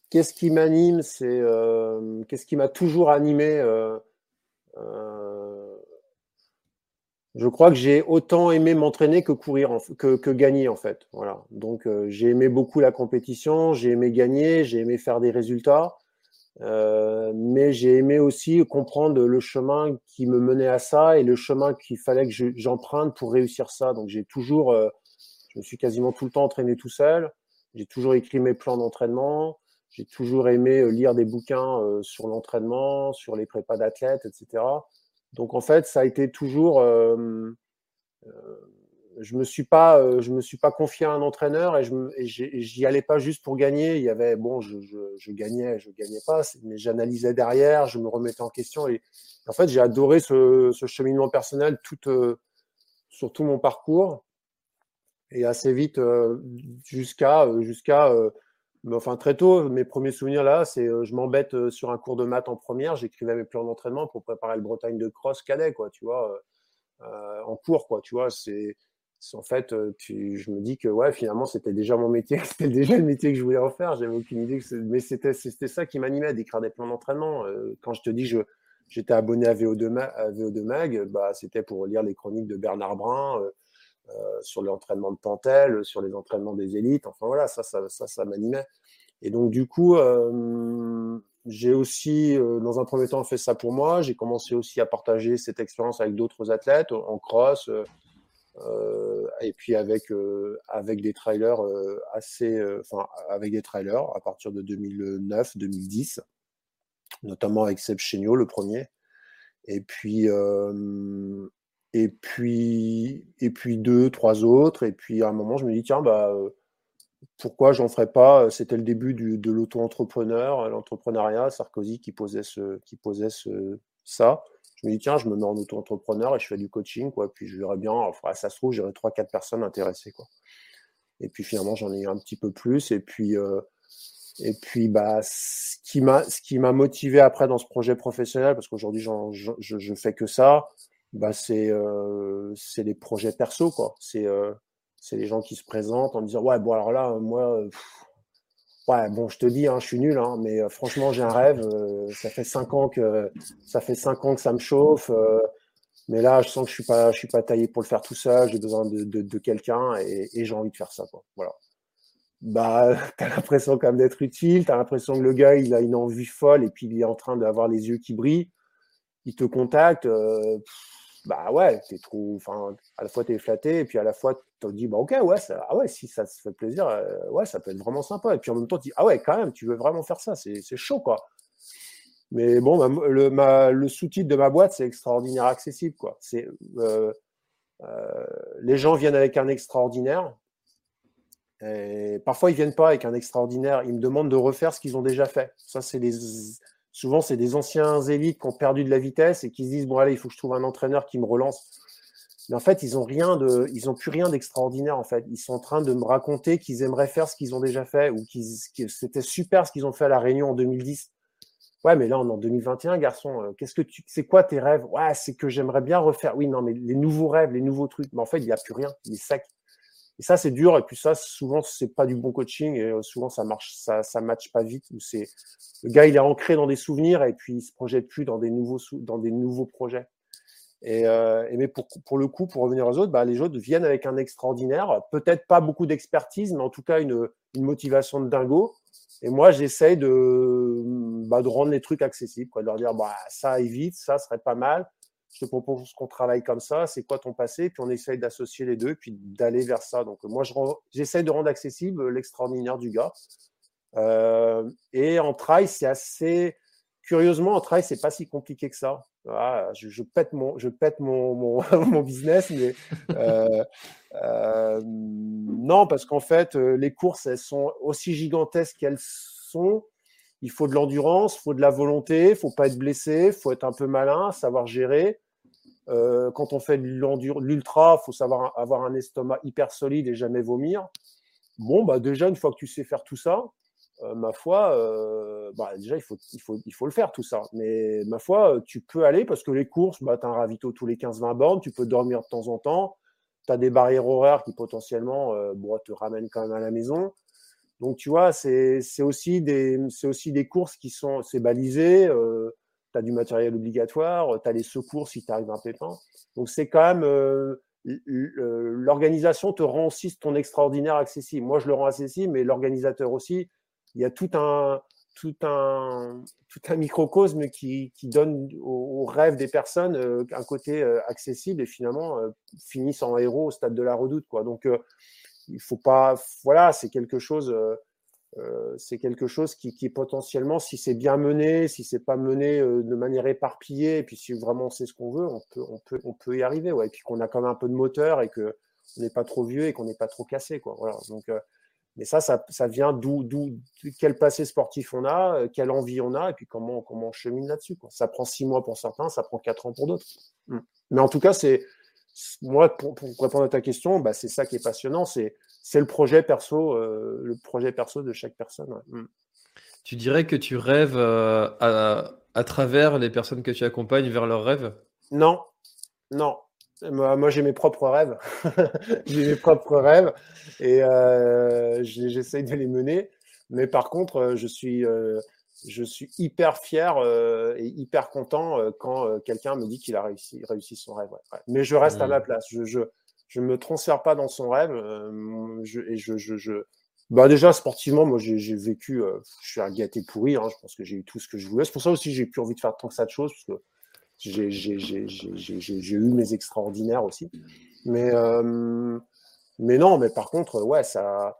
Qu'est-ce qui m'anime C'est qu'est-ce qui m'a toujours animé je crois que j'ai autant aimé m'entraîner que courir, que, gagner en fait. Voilà. Donc euh, j'ai aimé beaucoup la compétition, j'ai aimé gagner, j'ai aimé faire des résultats, euh, mais j'ai aimé aussi comprendre le chemin qui me menait à ça et le chemin qu'il fallait que j'emprunte pour réussir ça. Donc j'ai toujours, euh, Je me suis quasiment tout le temps entraîné tout seul. J'ai toujours écrit mes plans d'entraînement. J'ai toujours aimé lire des bouquins sur l'entraînement, sur les prépas d'athlètes, etc. Donc en fait, ça a été toujours je me suis pas, euh, je me suis pas confié à un entraîneur et je j'y allais pas juste pour gagner. Il y avait bon, je, je, je gagnais, je gagnais pas, mais j'analysais derrière, je me remettais en question et en fait j'ai adoré ce, cheminement personnel tout euh, sur tout mon parcours et assez vite euh, jusqu'à jusqu'à enfin très tôt mes premiers souvenirs là c'est je m'embête sur un cours de maths en première j'écrivais mes plans d'entraînement pour préparer le Bretagne de cross cadet quoi tu vois en cours quoi tu vois c'est en fait, euh, je me dis que ouais, finalement, c'était déjà mon métier, c'était déjà le métier que je voulais en faire. J'avais aucune idée, mais c'était ça qui m'animait, d'écrire des plans d'entraînement. Euh, quand je te dis que j'étais abonné à VO2, Mag, bah, c'était pour lire les chroniques de Bernard Brun euh, sur l'entraînement de Pantel, sur les entraînements des élites. Enfin voilà, ça, ça, ça, ça m'animait. Et donc du coup, j'ai aussi, dans un premier temps, fait ça pour moi. J'ai commencé aussi à partager cette expérience avec d'autres athlètes en cross euh, et puis avec euh, avec des trailers euh, assez, enfin avec des trailers à partir de 2009-2010, notamment avec Seb Chéniaud, le premier. Et puis et puis et puis deux, trois autres. Et puis à un moment, je me dis tiens bah pourquoi j'en ferais pas C'était le début de l'auto-entrepreneur, l'entrepreneuriat, Sarkozy qui posait ce, qui posait ce, ça je me dis, tiens, je me mets en auto-entrepreneur et je fais du coaching, quoi. Puis je verrai bien, enfin, ça se trouve, j'aurai 3-4 personnes intéressées, quoi. Et puis finalement, j'en ai eu un petit peu plus. Et puis, euh, et puis bah, ce qui m'a, ce qui m'a motivé après dans ce projet professionnel, parce qu'aujourd'hui, je, je, fais que ça, bah, c'est, euh, c'est les projets perso, quoi. C'est, euh, c'est les gens qui se présentent en disant, ouais, bon, alors là, moi, Ouais, bon, je te dis, hein, je suis nul, hein, mais euh, franchement, j'ai un rêve. Euh, ça fait cinq ans que ça fait cinq ans que ça me chauffe. Euh, mais là, je sens que je suis pas, je suis pas taillé pour le faire tout seul. J'ai besoin de, de, de quelqu'un et, et j'ai envie de faire ça. Quoi. Voilà. Bah, t'as l'impression quand même d'être utile. T'as l'impression que le gars, il a une envie folle et puis il est en train d'avoir les yeux qui brillent. Il te contacte. Euh, bah ouais, t'es trop, enfin, à la fois t'es flatté et puis à la fois te dis, bah ok, ouais, ah ouais, si ça se fait plaisir, euh, ouais, ça peut être vraiment sympa. Et puis en même temps, tu dis, ah ouais, quand même, tu veux vraiment faire ça, c'est chaud, quoi. Mais bon, le sous-titre de ma boîte, c'est extraordinaire accessible, quoi. C'est, euh, euh, les gens viennent avec un extraordinaire. Et parfois, ils viennent pas avec un extraordinaire. Ils me demandent de refaire ce qu'ils ont déjà fait. Ça, c'est les Souvent, c'est des anciens élites qui ont perdu de la vitesse et qui se disent bon allez, il faut que je trouve un entraîneur qui me relance. Mais en fait, ils ont rien ils plus rien d'extraordinaire en fait. Ils sont en train de me raconter qu'ils aimeraient faire ce qu'ils ont déjà fait ou qu'ils, que c'était super ce qu'ils ont fait à la Réunion en 2010. Ouais, mais là on est en 2021, garçon. Euh, qu'est-ce que tu, c'est quoi tes rêves? Ouais, c'est que j'aimerais bien refaire. Oui, non, mais les nouveaux rêves, les nouveaux trucs. Mais en fait, il n'y a plus rien. Il est sec. Et ça, c'est dur. Et puis ça, souvent, c'est pas du bon coaching. Et euh, souvent, ça marche, ça, ça matche pas vite. Ou c'est le gars, il est ancré dans des souvenirs et puis il se projette plus dans des nouveaux, dans des nouveaux projets. Et, euh, et mais pour, pour, le coup, pour revenir aux autres, bah, les autres viennent avec un extraordinaire, peut-être pas beaucoup d'expertise, mais en tout cas une, une motivation de dingo. Et moi, j'essaye de, bah, de rendre les trucs accessibles, quoi, de leur dire bah, ça évite, ça serait pas mal je te propose qu'on travaille comme ça, c'est quoi ton passé, puis on essaye d'associer les deux, puis d'aller vers ça. Donc moi, j'essaye de rendre accessible l'extraordinaire du gars. Euh, et en trail, c'est assez... Curieusement, en trail, c'est pas si compliqué que ça. Ah, je, pète mon, je pète mon, mon, business, mais euh, euh, non, parce qu'en fait, les courses, elles sont aussi gigantesques qu'elles sont. Il faut de l'endurance, il faut de la volonté, il faut pas être blessé, il faut être un peu malin, savoir gérer. Euh, quand on fait l'ultra, il faut savoir avoir un estomac hyper solide et jamais vomir. Bon, bah déjà, une fois que tu sais faire tout ça, euh, ma foi, euh, bah déjà, il faut, le faire tout ça. Mais ma foi, tu peux aller parce que les courses, bah, tu as un ravito tous les 15-20 bornes, tu peux dormir de temps en temps, tu as des barrières horaires qui potentiellement bon, te ramènent quand même à la maison. Donc, tu vois, c'est aussi, des, aussi des courses qui sont, c'est balisé tu as du matériel obligatoire, tu as les secours si tu arrives un pépin. Donc c'est quand même euh, l'organisation te rend aussi ton extraordinaire accessible. Moi je le rends accessible, mais l'organisateur aussi. Il y a tout un tout un tout un microcosme qui, qui donne aux, rêves des personnes euh, un côté euh, accessible et finalement finissent en héros au stade de la redoute quoi. Donc il faut pas, voilà, c'est quelque chose, c'est quelque chose qui, qui potentiellement, si c'est bien mené, si c'est pas mené de manière éparpillée, et puis si vraiment on sait ce qu'on veut, on peut, on peut, on peut y arriver, ouais. Et puis qu'on a quand même un peu de moteur et que on n'est pas trop vieux et qu'on n'est pas trop cassé, quoi. Voilà. Donc mais ça, ça, ça vient d'où, d'où, quel passé sportif on a, euh, quelle envie on a, et puis comment, comment on chemine là-dessus. Quoi. Ça prend six mois pour certains, ça prend quatre ans pour d'autres. Mm. Mais en tout cas, c'est moi, pour, pour, répondre à ta question, bah, c'est ça qui est passionnant, c'est, le projet perso, euh, le projet perso de chaque personne. Mm. Tu dirais que tu rêves euh, à, à travers les personnes que tu accompagnes vers leurs rêves? Non, non, moi, j'ai mes propres rêves. j'ai mes propres rêves et euh, j'essaye de les mener. Mais par contre, euh, je suis, je suis hyper fier et hyper content quand quelqu'un me dit qu'il a réussi, réussi son rêve. Mais je reste à ma mmh. place. Je ne je, me transfère pas dans son rêve. Je, et je, je, bah déjà, sportivement, moi, j'ai vécu, je suis un gâté pourri. Hein, je pense que j'ai eu tout ce que je voulais. C'est pour ça aussi que j'ai plus envie de faire tant que ça de choses. Parce que j'ai eu mes extraordinaires aussi. Mais, euh, mais non, mais par contre, ouais, ça.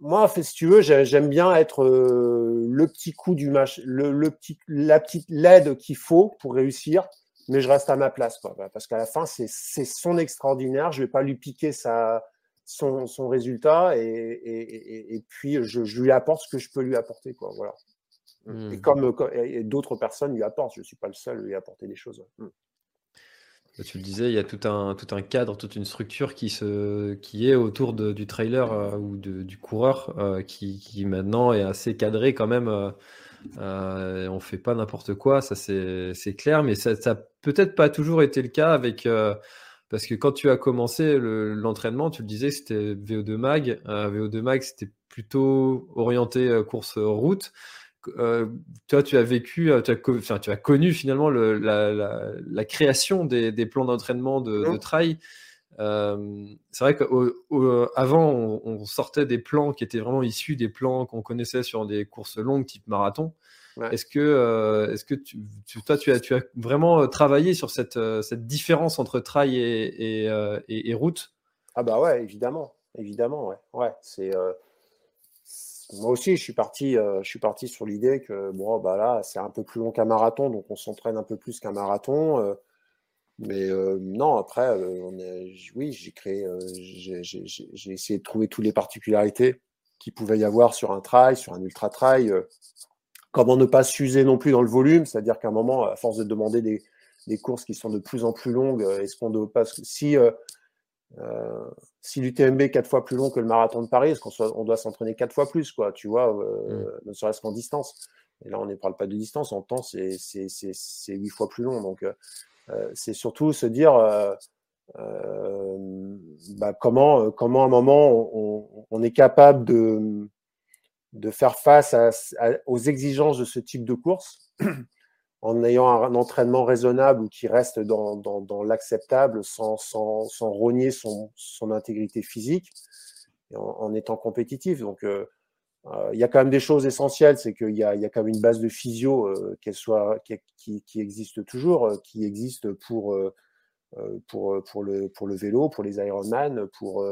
Moi, si tu veux, j'aime bien être euh, le petit coup du match, le, petit, la petite LED qu'il faut pour réussir, mais je reste à ma place, quoi. Parce qu'à la fin, c'est son extraordinaire. Je vais pas lui piquer sa, son, son résultat et, et, et, puis je, je, lui apporte ce que je peux lui apporter, quoi. Voilà. Mmh. Et comme, d'autres personnes lui apportent, je ne suis pas le seul à lui apporter des choses. Mmh. Bah, tu le disais, il y a tout un, tout un cadre, toute une structure qui, se, qui est autour du trailer euh, ou du coureur euh, qui, maintenant est assez cadré quand même. Euh, euh on fait pas n'importe quoi, ça c'est clair, mais ça n'a peut-être pas toujours été le cas avec. parce que quand tu as commencé l'entraînement, tu le disais, c'était VO2 Mag. VO2 Mag, c'était plutôt orienté course route. Euh, toi, tu as vécu, euh, tu as, tu as connu finalement la, création des, plans d'entraînement de, de, trail. Euh, c'est vrai qu'avant, on, sortait des plans qui étaient vraiment issus des plans qu'on connaissait sur des courses longues type marathon. Est-ce que, est-ce que tu, toi, tu as, tu as vraiment travaillé sur cette, cette différence entre trail et, et, et, route? Ah bah ouais, évidemment, évidemment, ouais. ouais c'est moi aussi, je suis parti, euh, je suis parti sur l'idée que bon, bah là, c'est un peu plus long qu'un marathon, donc on s'entraîne un peu plus qu'un marathon. Euh, mais euh, non, après, oui, j'ai créé, j'ai essayé de trouver toutes les particularités qu'il pouvait y avoir sur un trail, sur un ultra trail. comment ne pas s'user non plus dans le volume, c'est-à-dire qu'à un moment, à force de demander des, des, courses qui sont de plus en plus longues, est-ce qu'on doit pas, si euh, si l'UTMB est quatre fois plus long que le marathon de Paris, est-ce qu'on on doit s'entraîner quatre fois plus, quoi, tu vois, euh, mm. ne serait-ce qu'en distance. Et là, on ne parle pas de distance, en temps, c'est huit fois plus long. Donc, euh, c'est surtout se dire bah, comment, comment à un moment on, est capable de, de faire face aux exigences de ce type de course en ayant un, entraînement raisonnable ou qui reste dans, dans, l'acceptable sans, sans, sans, rogner son, son, intégrité physique en, étant compétitif. Donc, euh, euh, il y a quand même des choses essentielles, c'est qu'il y a, y a quand même une base de physio euh, soit, qui, qui, existe toujours, qui existe pour, pour, pour, le, pour le vélo, pour les Ironman, pour,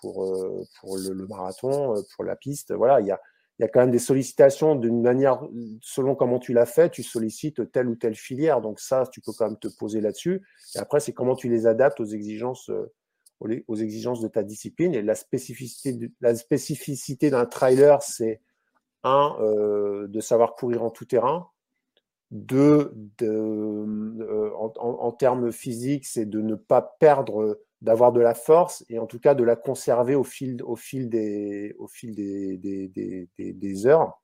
pour, pour le, le, marathon, pour la piste. Voilà, il y a, il y a quand même des sollicitations d'une manière, selon comment tu l'as fait, tu sollicites telle ou telle filière. Donc ça, tu peux quand même te poser là-dessus. Et après, c'est comment tu les adaptes aux exigences, euh, aux exigences de ta discipline. Et la spécificité, la spécificité d'un trailer, c'est un, euh, de savoir courir en tout terrain. Deux, de, euh, en, en, termes physiques, c'est de ne pas perdre d'avoir de la force et en tout cas de la conserver au fil, au fil, des, au fil des, des, des, des heures.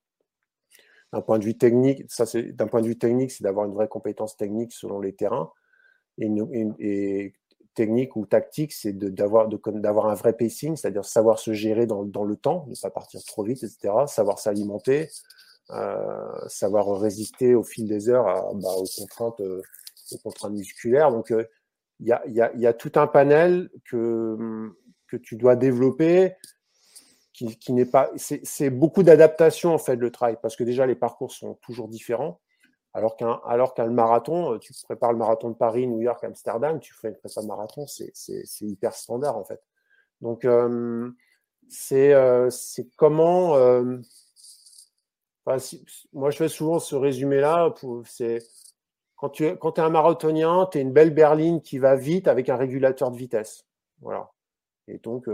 D'un point de vue technique, ça c'est d'un point de vue technique, c'est d'avoir une vraie compétence technique selon les terrains. Et, et technique ou tactique, c'est d'avoir d'avoir un vrai pacing, c'est-à-dire savoir se gérer dans, dans, le temps, ne pas partir trop vite, etc. Savoir s'alimenter, euh, savoir résister au fil des heures à, bah, aux contraintes, euh, aux contraintes musculaires. Donc euh, il y a, tout un panel que, tu dois développer qui, n'est pas. C'est beaucoup d'adaptation en fait le travail parce que déjà les parcours sont toujours différents. Alors qu'un qu'un marathon, tu prépares le marathon de Paris, New York, Amsterdam, tu fais une marathon, c'est hyper standard en fait. Donc, c'est comment. moi, je fais souvent ce résumé-là. C'est quand tu es, un marathonien, tu es une belle berline qui va vite avec un régulateur de vitesse. Voilà. Et donc,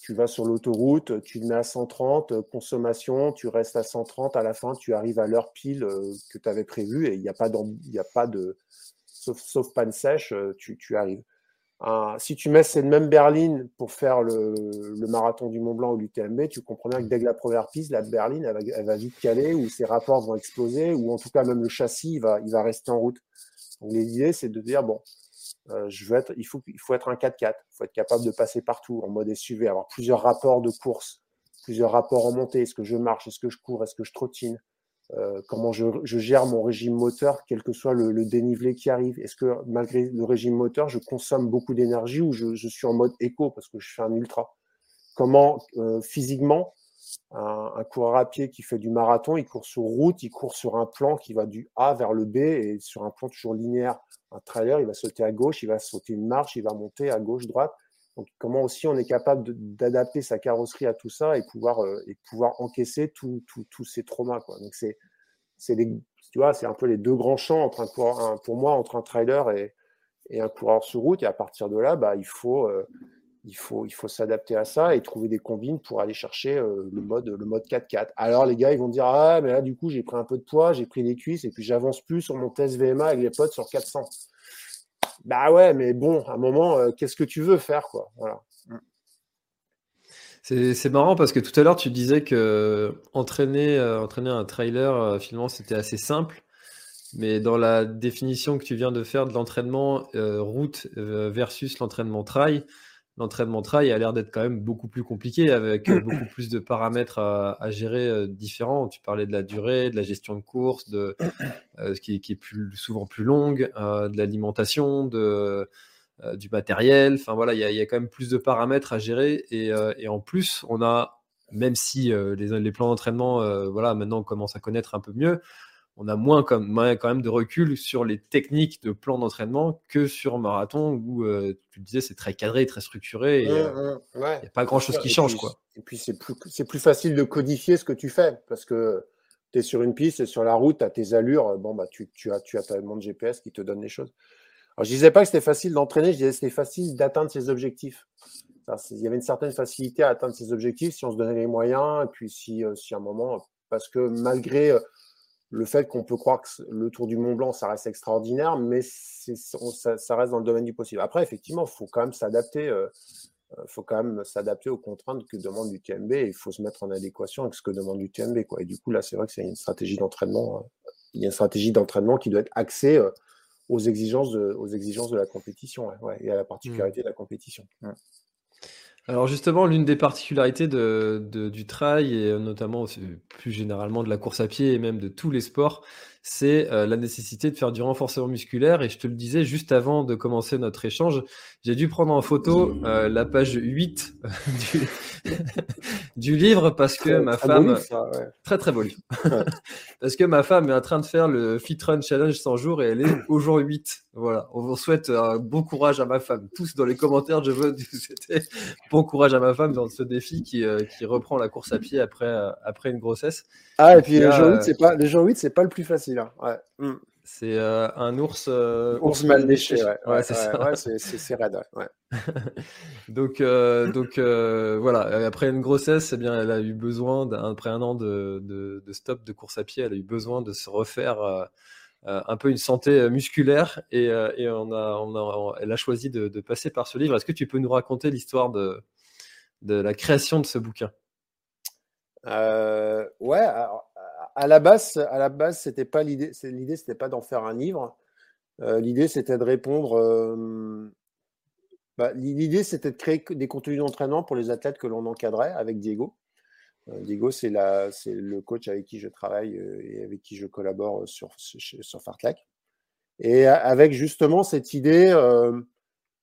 tu vas sur l'autoroute, tu te mets à 130, consommation, tu restes à 130, à la fin, tu arrives à l'heure pile que tu avais prévu et il n'y a, pas a pas de. Sauf, panne sèche, tu arrives si tu mets cette même berline pour faire le, marathon du Mont Blanc ou l'UTMB, tu comprends bien que dès que la première piste, la berline, elle va, vite caler, ou ses rapports vont exploser, ou en tout cas même le châssis, va rester en route. Donc l'idée, c'est de dire, bon, euh, je veux être, il, faut, il faut être un 4x4, il faut être capable de passer partout en mode SUV, avoir plusieurs rapports de course, plusieurs rapports en montée. Est-ce que je marche, est-ce que je cours, est-ce que je trottine? Euh, comment je, gère mon régime moteur, quel que soit le, dénivelé qui arrive. Est-ce que malgré le régime moteur, je consomme beaucoup d'énergie ou je, suis en mode éco parce que je fais un ultra? Comment euh, physiquement, un, coureur à pied qui fait du marathon, il court sur route, il court sur un plan qui va du A vers le B et sur un plan toujours linéaire. Un trailer, il va sauter à gauche, il va sauter une marche, il va monter à gauche, droite. Donc, comment aussi on est capable d'adapter sa carrosserie à tout ça et pouvoir, euh, encaisser tous ces traumas. Quoi. Donc, c'est, un peu les deux grands champs entre un pour moi entre un trailer et, un coureur sur route. Et à partir de là, bah, il faut, euh, s'adapter à ça et trouver des combines pour aller chercher euh, le mode, le mode 4x4. Alors, les gars, ils vont dire Ah, mais là, du coup, j'ai pris un peu de poids, j'ai pris des cuisses et puis j'avance plus sur mon test VMA avec les potes sur 400. Bah ouais, mais bon, à un moment, euh, qu'est-ce que tu veux faire, quoi Voilà. Mm. C'est marrant parce que tout à l'heure, tu disais que entraîner, euh, entraîner un trailer, euh, finalement, c'était assez simple. Mais dans la définition que tu viens de faire de l'entraînement route versus l'entraînement trail, l'entraînement trail a l'air d'être quand même beaucoup plus compliqué avec euh, beaucoup plus de paramètres à, gérer euh, différents. Tu parlais de la durée, de la gestion de course, de euh, qui, est souvent plus longue, de l'alimentation, de du matériel. Enfin voilà, il y, a quand même plus de paramètres à gérer et, en plus on a même si les, les, plans d'entraînement, voilà, maintenant on commence à connaître un peu mieux on a moins, quand même de recul sur les techniques de plan d'entraînement que sur marathon où euh, tu disais c'est très cadré, très structuré et il euh, n'y a pas grand chose qui change. quoi. Et puis c'est plus, plus facile de codifier ce que tu fais parce que tu es sur une piste et sur la route, tu as tes allures, bon, bah, tu, tu as, tu as ta de GPS qui te donne les choses. Alors, je disais pas que c'était facile d'entraîner, je disais que c'était facile d'atteindre ses objectifs. Il y avait une certaine facilité à atteindre ses objectifs si on se donnait les moyens et puis si, euh, si à un moment, parce que malgré le fait qu'on peut croire que le Tour du Mont Blanc, ça reste extraordinaire, mais ça, reste dans le domaine du possible. Après, effectivement, il faut quand même s'adapter. Euh, euh, faut quand même s'adapter aux contraintes que demande l'UTMB et il faut se mettre en adéquation avec ce que demande l'UTMB. Quoi. Et du coup, là, c'est vrai que c'est une stratégie d'entraînement. Euh, il y a une stratégie d'entraînement qui doit être axée aux exigences de, aux exigences de la compétition et à la particularité mmh. de la compétition. Alors justement, l'une des particularités du trail et notamment plus généralement de la course à pied et même de tous les sports, c'est euh, la nécessité de faire du renforcement musculaire. Et je te le disais juste avant de commencer notre échange, j'ai dû prendre en photo euh, la page 8 du, livre parce que ma femme... Très très beau livre. parce que ma femme est en train de faire le Fit Run Challenge 100 jours et elle est au jour 8. Voilà, on vous souhaite un bon courage à ma femme. Tous dans les commentaires, je veux souhaiter bon courage à ma femme dans ce défi qui, euh, qui reprend la course à pied après, après une grossesse. Ah, et puis le jour 8, c'est pas, le jour 8, c'est pas le plus facile. Hein. Mm. C'est euh, un ours. Euh, ours, mal déché, ouais. c'est raide, donc, euh, donc voilà. Après une grossesse, eh bien, elle a eu besoin, après un an de, de, stop de course à pied, elle a eu besoin de se refaire un peu une santé musculaire et, et on a, on a, elle a choisi de, de passer par ce livre. Est-ce que tu peux nous raconter l'histoire de, de la création de ce bouquin? Ouais. Alors, à la base, à la base, c'était pas l'idée. L'idée, c'était pas d'en faire un livre. Euh, l'idée, c'était de répondre. Euh, bah, l'idée, c'était de créer des contenus d'entraînement pour les athlètes que l'on encadrait avec Diego. Euh, Diego, c'est le coach avec qui je travaille et avec qui je collabore sur, sur Fartlek. Et avec justement cette idée,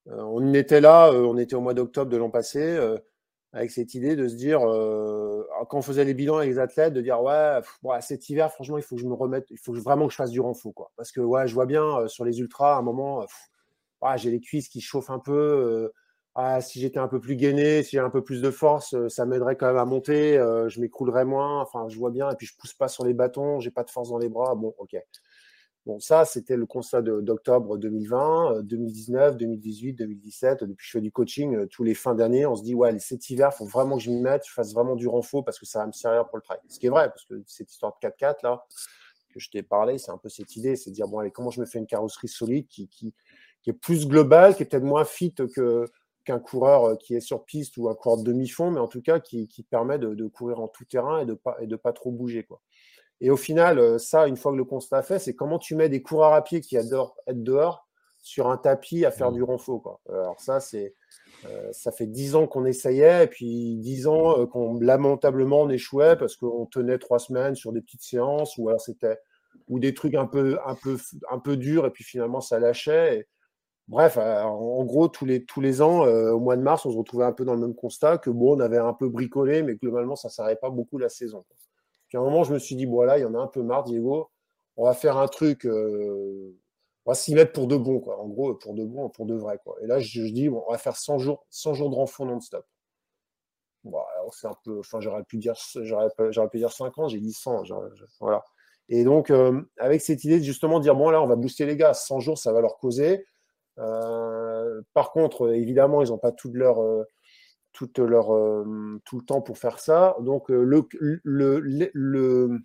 on était là, on était au mois d'octobre de l'an passé avec cette idée de se dire, euh, quand on faisait les bilans avec les athlètes, de dire ouais, cet hiver, franchement, il faut que je me remette, il faut vraiment que je fasse du renfort, quoi. Parce que ouais, je vois bien euh, sur les ultras, à un moment, j'ai les cuisses qui chauffent un peu, ah, si j'étais un peu plus gainé, si j'ai un peu plus de force, ça m'aiderait quand même à monter, je m'écroulerais moins, enfin je vois bien, et puis je pousse pas sur les bâtons, j'ai pas de force dans les bras, bon ok. Bon, ça, c'était le constat d'octobre 2020, 2019, 2018, 2017. Depuis que je fais du coaching, euh, tous les fins d'année, on se dit, ouais, cet hiver, il faut vraiment que je m'y mette, je fasse vraiment du renfort parce que ça va me servir pour le trail. Ce qui est vrai, parce que cette histoire de 4x4, là, que je t'ai parlé, c'est un peu cette idée, c'est de dire, bon, allez, comment je me fais une carrosserie solide qui, est plus globale, qui est peut-être moins fit que qu'un coureur euh, qui est sur piste ou un coureur de demi-fond, mais en tout cas qui, permet de, courir en tout terrain et de pas, pas trop bouger. Quoi. Et au final, euh, ça, une fois que le constat fait, c'est comment tu mets des coureurs à pied qui adorent être dehors sur un tapis à faire mmh. du renfort. Quoi. Alors ça, c'est, euh, ça fait dix ans qu'on essayait, et puis dix ans euh, qu'on lamentablement on échouait parce qu'on tenait trois semaines sur des petites séances, ou alors c'était ou des trucs un peu, un peu, un peu durs, et puis finalement ça lâchait. Bref, en gros, tous les, tous les ans, au mois de mars, on se retrouvait un peu dans le même constat que bon, on avait un peu bricolé, mais globalement, ça ne s'arrêtait pas beaucoup la saison. Puis à un moment, je me suis dit, voilà, il y en a un peu marre, Diego. On va faire un truc, euh, on va s'y mettre pour de bon, quoi. En gros, pour de bon, pour de vrai, quoi. Et là, je, dis, bon, on va faire 100 jours, 100 jours de renfort non-stop. Bon, c'est un peu, enfin, j'aurais pu dire, j'aurais, pu dire 50, j'ai dit 100, voilà. Et donc, euh, avec cette idée de justement dire, bon, là, on va booster les gars, 100 jours, ça va leur causer. Euh, par contre, évidemment, ils n'ont pas toute leur toute leur, euh, tout le temps pour faire ça. Donc, euh, le, le, le,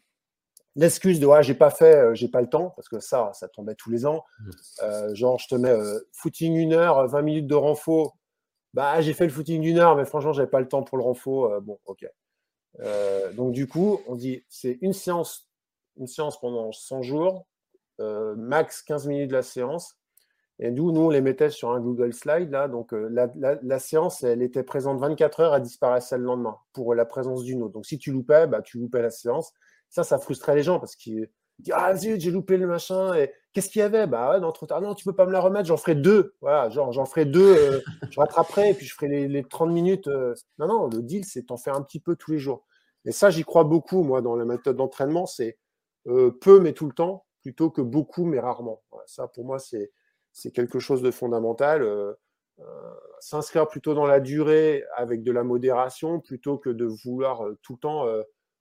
l'excuse de ouais, j'ai pas fait, euh, j'ai pas le temps, parce que ça, ça tombait tous les ans. Mmh. genre, je te mets footing une heure, 20 minutes de renfo. Bah, j'ai fait le footing d'une heure, mais franchement, j'avais pas le temps pour le renfo. bon, ok. donc, du coup, on dit c'est une séance, une séance pendant 100 jours, max 15 minutes de la séance. Et nous, nous, on les mettait sur un Google Slide. Là, donc, euh, la, séance, elle était présente 24 heures, elle disparaissait le lendemain pour la présence d'une autre. Donc, si tu loupais, bah, tu loupais la séance. Ça, ça frustrait les gens parce qu'ils disent Ah, zut, j'ai loupé le machin. Et qu'est-ce qu'il y avait? Bah, ouais, non, trop tard. Non, tu peux pas me la remettre, j'en ferai deux. Voilà, genre, j'en ferai deux, euh, je rattraperai et puis je ferai les, 30 minutes. Euh. Non, non, le deal, c'est t'en faire un petit peu tous les jours. Et ça, j'y crois beaucoup, moi, dans la méthode d'entraînement. C'est peu, mais tout le temps, plutôt que beaucoup, mais rarement. ça, pour moi, c'est c'est quelque chose de fondamental. Euh, euh, s'inscrire plutôt dans la durée avec de la modération plutôt que de vouloir euh, tout le temps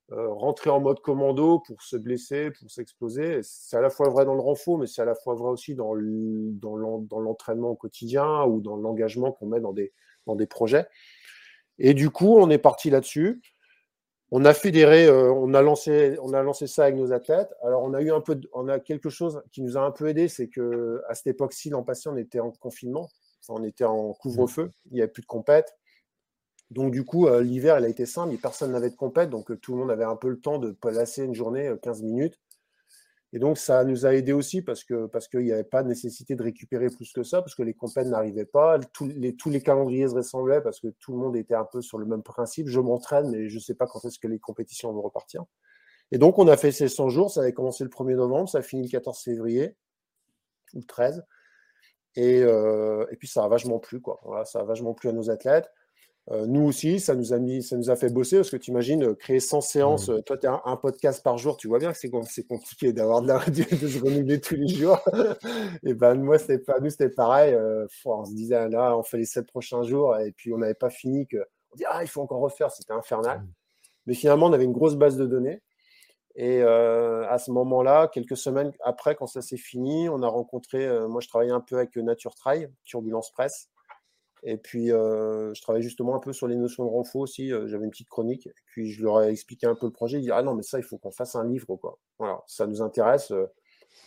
rentrer en mode commando pour se blesser, pour s'exploser. C'est à la fois vrai dans le renfort, mais c'est à la fois vrai aussi dans l'entraînement au quotidien ou dans l'engagement qu'on met dans des, dans des projets. Et du coup, on est parti là-dessus. On a fédéré, euh, on a lancé, on a lancé ça avec nos athlètes. Alors on a eu un peu, on a quelque chose qui nous a un peu aidé, c'est que à cette époque-ci, l'an passé, on était en confinement, on était en couvre-feu, il n'y avait plus de compète. Donc du coup, euh, l'hiver, il a été simple, personne n'avait de compète, donc euh, tout le monde avait un peu le temps de placer une journée 15 minutes et donc, ça nous a aidé aussi parce que parce qu'il n'y avait pas de nécessité de récupérer plus que ça, parce que les compètes n'arrivaient pas, tous les, tous les calendriers se ressemblaient parce que tout le monde était un peu sur le même principe. Je m'entraîne, mais je ne sais pas quand est-ce que les compétitions vont repartir. Et donc, on a fait ces 100 jours. Ça avait commencé le 1er novembre, ça a fini le 14 février ou le 13. Et, euh, et puis, ça a vachement plu, quoi. Voilà, ça a vachement plu à nos athlètes. Euh, nous aussi, ça nous a mis, ça nous a fait bosser parce que tu imagines euh, créer 100 séances. Mmh. Euh, toi, tu as un, podcast par jour, tu vois bien que c'est compliqué d'avoir de la de se renouveler tous les jours. et ben moi, c'était pas nous, c'était pareil. on se disait là, on fait les 7 prochains jours et puis on n'avait pas fini que on dit ah il faut encore refaire, c'était infernal. Mmh. Mais finalement, on avait une grosse base de données. Et à ce moment-là, quelques semaines après, quand ça s'est fini, on a rencontré, moi je travaillais un peu avec Nature Trail, Turbulence Presse, et puis, euh, je travaillais justement un peu sur les notions de renfort aussi. Euh, j'avais une petite chronique. Et puis, je leur ai expliqué un peu le projet. Ils disaient Ah non, mais ça, il faut qu'on fasse un livre. Quoi. Voilà, ça nous intéresse. Euh,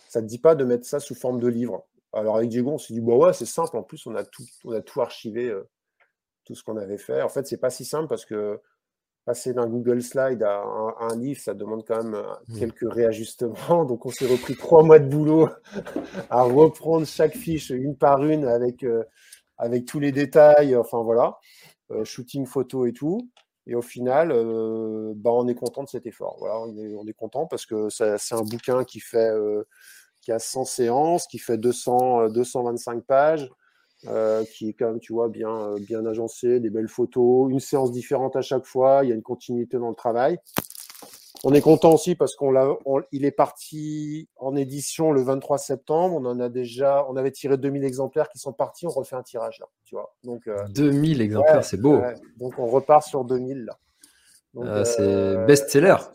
ça ne te dit pas de mettre ça sous forme de livre? Alors, avec Diego, on s'est dit Bah ouais, c'est simple. En plus, on a tout, on a tout archivé, tout ce qu'on avait fait. En fait, c'est pas si simple parce que passer d'un Google Slide à un, livre, ça demande quand même mmh. quelques réajustements. Donc, on s'est repris trois mois de boulot à reprendre chaque fiche une par une avec avec tous les détails, enfin voilà, euh, shooting photo et tout. Et au final, euh, bah, on est content de cet effort. On est, content parce que c'est un bouquin qui fait euh, a 100 séances, qui fait 200, 225 pages, qui est quand même, tu vois, bien, bien agencé, des belles photos, une séance différente à chaque fois, il y a une continuité dans le travail. On est content aussi parce qu'on l'a, il est parti en édition le 23 septembre. On en a déjà, on avait tiré 2000 exemplaires qui sont partis. On refait un tirage là, tu vois. Donc 2000 euh, exemplaires, c'est beau. donc on repart sur 2000 là. C'est euh, best-seller.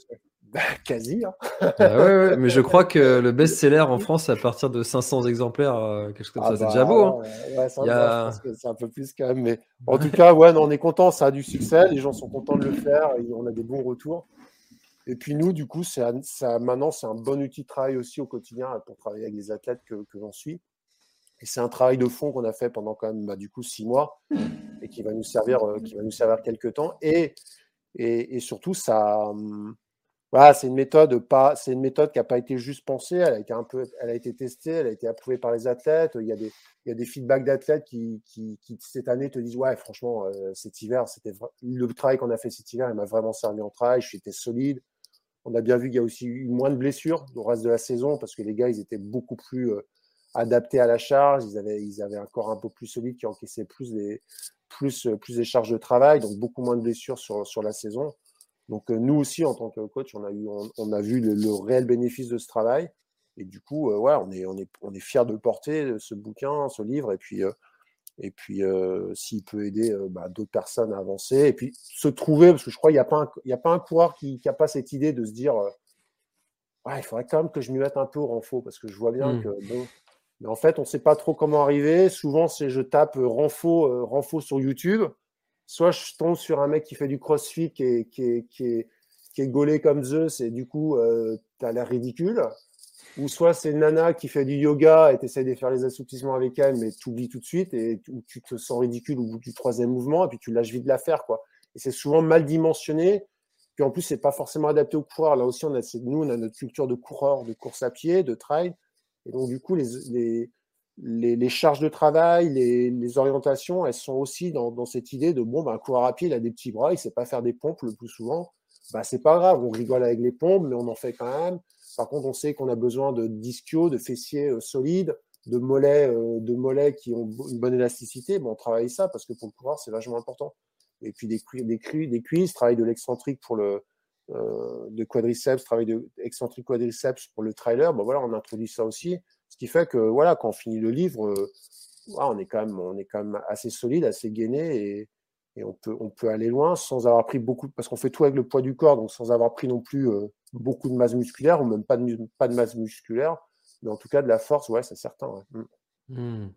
Bah, quasi. Hein. Ah ouais, mais je crois que le best-seller en France, à partir de 500 exemplaires, euh, quelque chose comme ça. Ah c'est déjà beau. Hein. c'est un peu plus quand même. Mais en tout cas, ouais, on est content. Ça a du succès. Les gens sont contents de le faire. Et on a des bons retours. Et puis nous, du coup, ça, maintenant, c'est un bon outil de travail aussi au quotidien pour travailler avec les athlètes que, que j'en suis. Et c'est un travail de fond qu'on a fait pendant quand même, bah, du coup, six mois et qui va nous servir, euh, qui va nous servir quelques temps. Et, et, et surtout, ça, hum, voilà, c'est une méthode pas, c'est une méthode qui n'a pas été juste pensée. Elle a été un peu, elle a été testée, elle a été approuvée par les athlètes. Il y a des, il y a des feedbacks d'athlètes qui, qui, qui, cette année te disent ouais, franchement, euh, cet hiver, c'était le travail qu'on a fait cet hiver, il m'a vraiment servi en travail. Été solide. On a bien vu qu'il y a aussi eu moins de blessures au reste de la saison parce que les gars, ils étaient beaucoup plus euh, adaptés à la charge. Ils avaient, ils avaient un corps un peu plus solide qui encaissait plus des, plus, euh, plus des charges de travail, donc beaucoup moins de blessures sur, sur la saison. Donc euh, nous aussi, en tant que coach, on a, eu, on, a vu le, réel bénéfice de ce travail. Et du coup, on est, on est, on est fiers de porter, ce bouquin, ce livre. Et puis, et puis euh, s'il peut aider euh, bah, d'autres personnes à avancer, et puis se trouver, parce que je crois qu'il n'y a, pas un, il y a pas un coureur qui n'a pas cette idée de se dire euh, ouais, il faudrait quand même que je m'y mette un peu au renfort, parce que je vois bien mmh. que bon. Mais en fait, on ne sait pas trop comment arriver. Souvent, c'est je tape renfort, renfort sur YouTube. Soit je tombe sur un mec qui fait du crossfit qui est, qui est, qui est, qui est gaulé comme Zeus, et du coup, tu as l'air ridicule ou soit c'est Nana qui fait du yoga et tu essaies de faire les assouplissements avec elle, mais tu oublies tout de suite et tu te sens ridicule au bout du troisième mouvement et puis tu lâches vite l'affaire. quoi. Et c'est souvent mal dimensionné. Puis en plus, c'est pas forcément adapté aux coureurs. Là aussi, on a, nous, on a notre culture de coureur, de course à pied, de trail. Et donc, du coup, les, les, les, charges de travail, les, les, orientations, elles sont aussi dans, dans cette idée de bon, ben, un coureur à pied, il a des petits bras, il sait pas faire des pompes le plus souvent. Ben, c'est pas grave, on rigole avec les pompes, mais on en fait quand même. Par contre, on sait qu'on a besoin de disquios, de fessiers euh, solides, de mollets, euh, de mollets qui ont une bonne élasticité. Bon, on travaille ça parce que pour le coureur, c'est vachement important. Et puis des, des, des cuisses, travail de l'excentrique pour le euh, quadriceps, travail de excentrique quadriceps pour le trailer. Voilà, on introduit ça aussi. Ce qui fait que voilà, quand on finit le livre, on est quand même, assez solide, assez gainé et, on peut aller loin sans avoir pris beaucoup, parce qu'on fait tout avec le poids du corps, donc sans avoir pris non plus beaucoup de masse musculaire ou même pas de, pas de masse musculaire. Mais en tout cas, de la force, ouais, c'est certain. Mm. Hmm.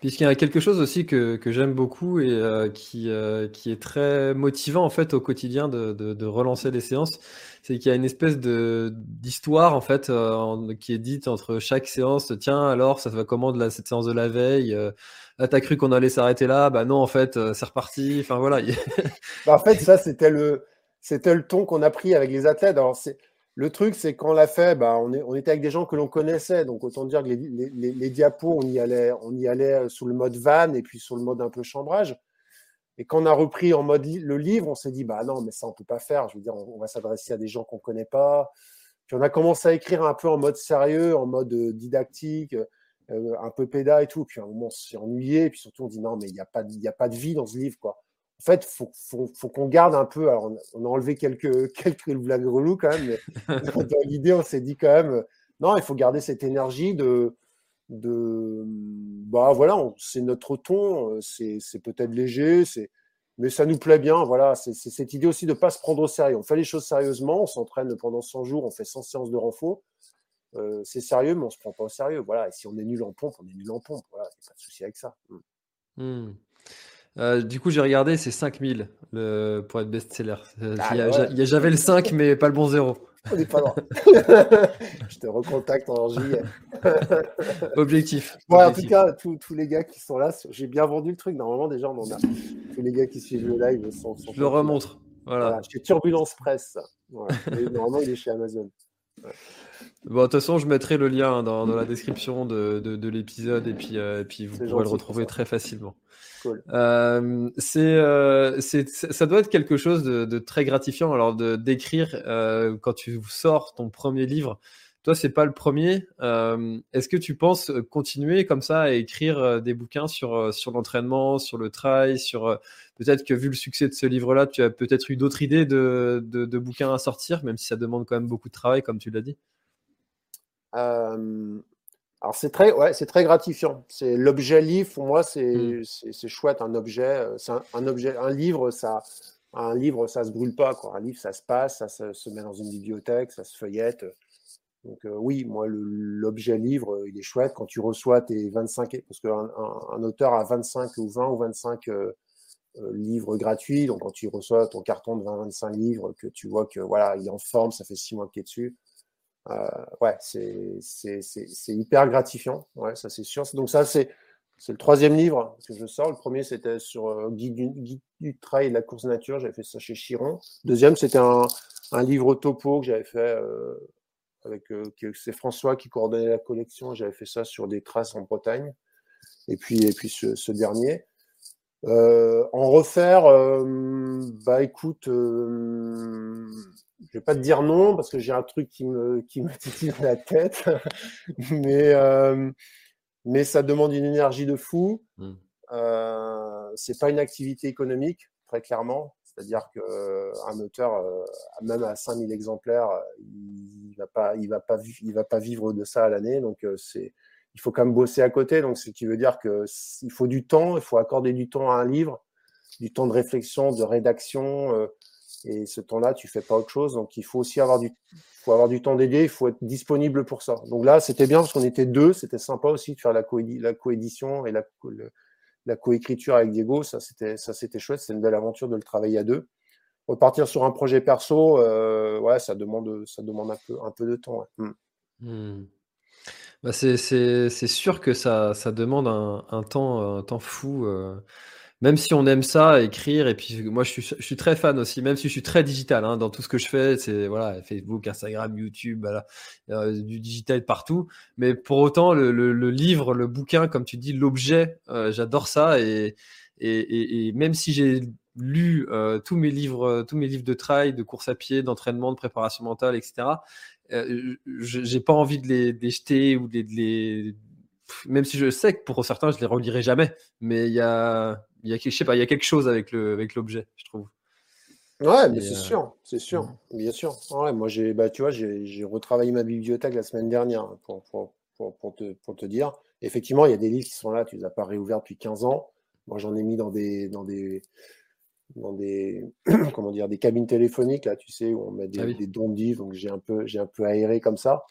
Puisqu'il y a quelque chose aussi que, que j'aime beaucoup et euh, qui, euh, qui est très motivant en fait au quotidien de, de, de relancer les séances, c'est qu'il y a une espèce de d'histoire en fait euh, qui est dite entre chaque séance. Tiens, alors ça va comment de la, cette séance de la veille ah, T'as cru qu'on allait s'arrêter là Bah non, en fait, c'est reparti. Enfin voilà. bah, en fait, ça c'était le c'était le ton qu'on a pris avec les athlètes. Alors c'est le truc, c'est qu'on l'a fait, bah, on, est, on, était avec des gens que l'on connaissait. Donc, autant dire que les, les, les, diapos, on y, allait, on y allait sous le mode van et puis sur le mode un peu chambrage. Et quand on a repris en mode le livre, on s'est dit, bah non, mais ça, on peut pas faire. Je veux dire, on, va s'adresser à des gens qu'on connaît pas. Puis on a commencé à écrire un peu en mode sérieux, en mode euh, didactique, euh, un peu péda et tout. Puis à un moment, on s'est ennuyé. Puis surtout, on dit, non, mais il n'y a, pas, a pas de vie dans ce livre, quoi en fait, faut, faut, faut qu'on garde un peu. Alors, on a enlevé quelques, quelques blagues reloues quand même, mais dans l'idée, on s'est dit quand même, non, il faut garder cette énergie de, de bah voilà, c'est notre ton, c'est peut-être léger, mais ça nous plaît bien. Voilà, c'est cette idée aussi de ne pas se prendre au sérieux. On fait les choses sérieusement, on s'entraîne pendant 100 jours, on fait 100 séances de renfort. Euh, c'est sérieux, mais on ne se prend pas au sérieux. Voilà, et si on est nul en pompe, on est nul en pompe. Voilà, a pas de souci avec ça. Mmh. Euh, du coup, j'ai regardé, c'est 5000 le, pour être best-seller. J'avais le 5, mais pas le bon 0. On n'est pas loin. je te recontacte en juillet. Objectif. en tout cas, tous les gars qui sont là, j'ai bien vendu le truc. Normalement, déjà, on en a. Tous les gars qui suivent le live sont. je le remontre. Voilà. chez Turbulence Presse. normalement, il est chez Amazon. Bon, de toute façon, je mettrai le lien dans, la description de, de, l'épisode et puis, euh, et puis vous pourrez le retrouver très facilement. Euh, euh, c'est, ça doit être quelque chose de, très gratifiant. Alors, de, d'écrire, euh, quand tu sors ton premier livre, Toi, c'est pas le premier. Est-ce que tu penses continuer comme ça à écrire des bouquins sur, sur l'entraînement, sur le trail, sur peut-être que vu le succès de ce livre-là, tu as peut-être eu d'autres idées de, de, bouquins à sortir, même si ça demande quand même beaucoup de travail, comme tu l'as dit? Alors c'est très, ouais, c'est très gratifiant. C'est l'objet livre pour moi, c'est, mmh. c'est, chouette un objet. C'est un, objet, un livre, ça, un livre, ça se brûle pas. Quoi. Un livre, ça se passe, ça se, met dans une bibliothèque, ça se feuillette. Donc oui, moi, l'objet livre, il est chouette quand tu reçois tes 25, parce qu'un un, auteur a 25 ou 20 ou 25 livres gratuits. Donc quand tu reçois ton carton de 20-25 livres, que tu vois que voilà, il est en forme, ça fait six mois qu'il est dessus euh, ouais, c'est hyper gratifiant. Ouais, ça c'est sûr. Donc ça c'est c'est le troisième livre que je sors. Le premier, c'était sur euh, guide, du, trail et de la course nature. J'avais fait ça chez Chiron. Deuxième, c'était un, un, livre topo que j'avais fait euh, avec. Euh, c'est François qui coordonnait la collection. J'avais fait ça sur des traces en Bretagne. Et puis, et puis ce, ce dernier. Euh, en refaire, bah écoute, je vais pas te dire non parce que j'ai un truc qui me qui me titille la tête, mais euh, mais ça demande une énergie de fou. Mmh. Euh, c'est pas une activité économique très clairement, c'est-à-dire que euh, un auteur euh, même à 5000 exemplaires, il va pas il va pas il va pas vivre de ça à l'année, donc c'est il faut quand même bosser à côté. Donc ce qui veut dire que il faut du temps, il faut accorder du temps à un livre, du temps de réflexion, de rédaction et ce temps-là, tu fais pas autre chose. Donc, il faut aussi avoir du, faut avoir du temps d'aider. Il faut être disponible pour ça. Donc là, c'était bien parce qu'on était deux. C'était sympa aussi de faire la, co la coédition et la, coécriture avec Diego. Ça, c'était, ça, c'était chouette. C'est une belle aventure de le travailler à deux. Repartir sur un projet perso, euh, ouais, ça demande, ça demande un peu, un peu de temps. Hmm. Hmm. Bah c'est, sûr que ça, ça demande un, un temps, un temps fou. Euh même si on aime ça, écrire, et puis moi je suis, je suis très fan aussi, même si je suis très digital hein, dans tout ce que je fais, c'est voilà, Facebook, Instagram, YouTube, voilà, euh, du digital partout. Mais pour autant, le, le, livre, le bouquin, comme tu dis, l'objet, euh, j'adore ça. Et, et, et, même si j'ai lu euh, tous mes livres, tous mes livres de trail, de course à pied, d'entraînement, de préparation mentale, etc. Euh, j'ai pas envie de les, de les jeter ou les, de les, même si je sais que pour certains je les relirai jamais, mais il y a il y a, je sais pas, il y a quelque chose avec le avec l'objet, je trouve. Ouais, mais c'est euh, sûr, c'est sûr, bien sûr. Ouais, moi, j'ai, bah, tu vois, j'ai retravaillé ma bibliothèque la semaine dernière pour, pour, pour, pour, te, pour te dire. Effectivement, il y a des livres qui sont là, tu les as pas réouverts depuis 15 ans. Moi, j'en ai mis dans des, dans des, dans des, comment dire, des cabines téléphoniques, là, tu sais, où on met des, ah des dons de livres, donc j'ai un peu, j'ai un peu aéré comme ça.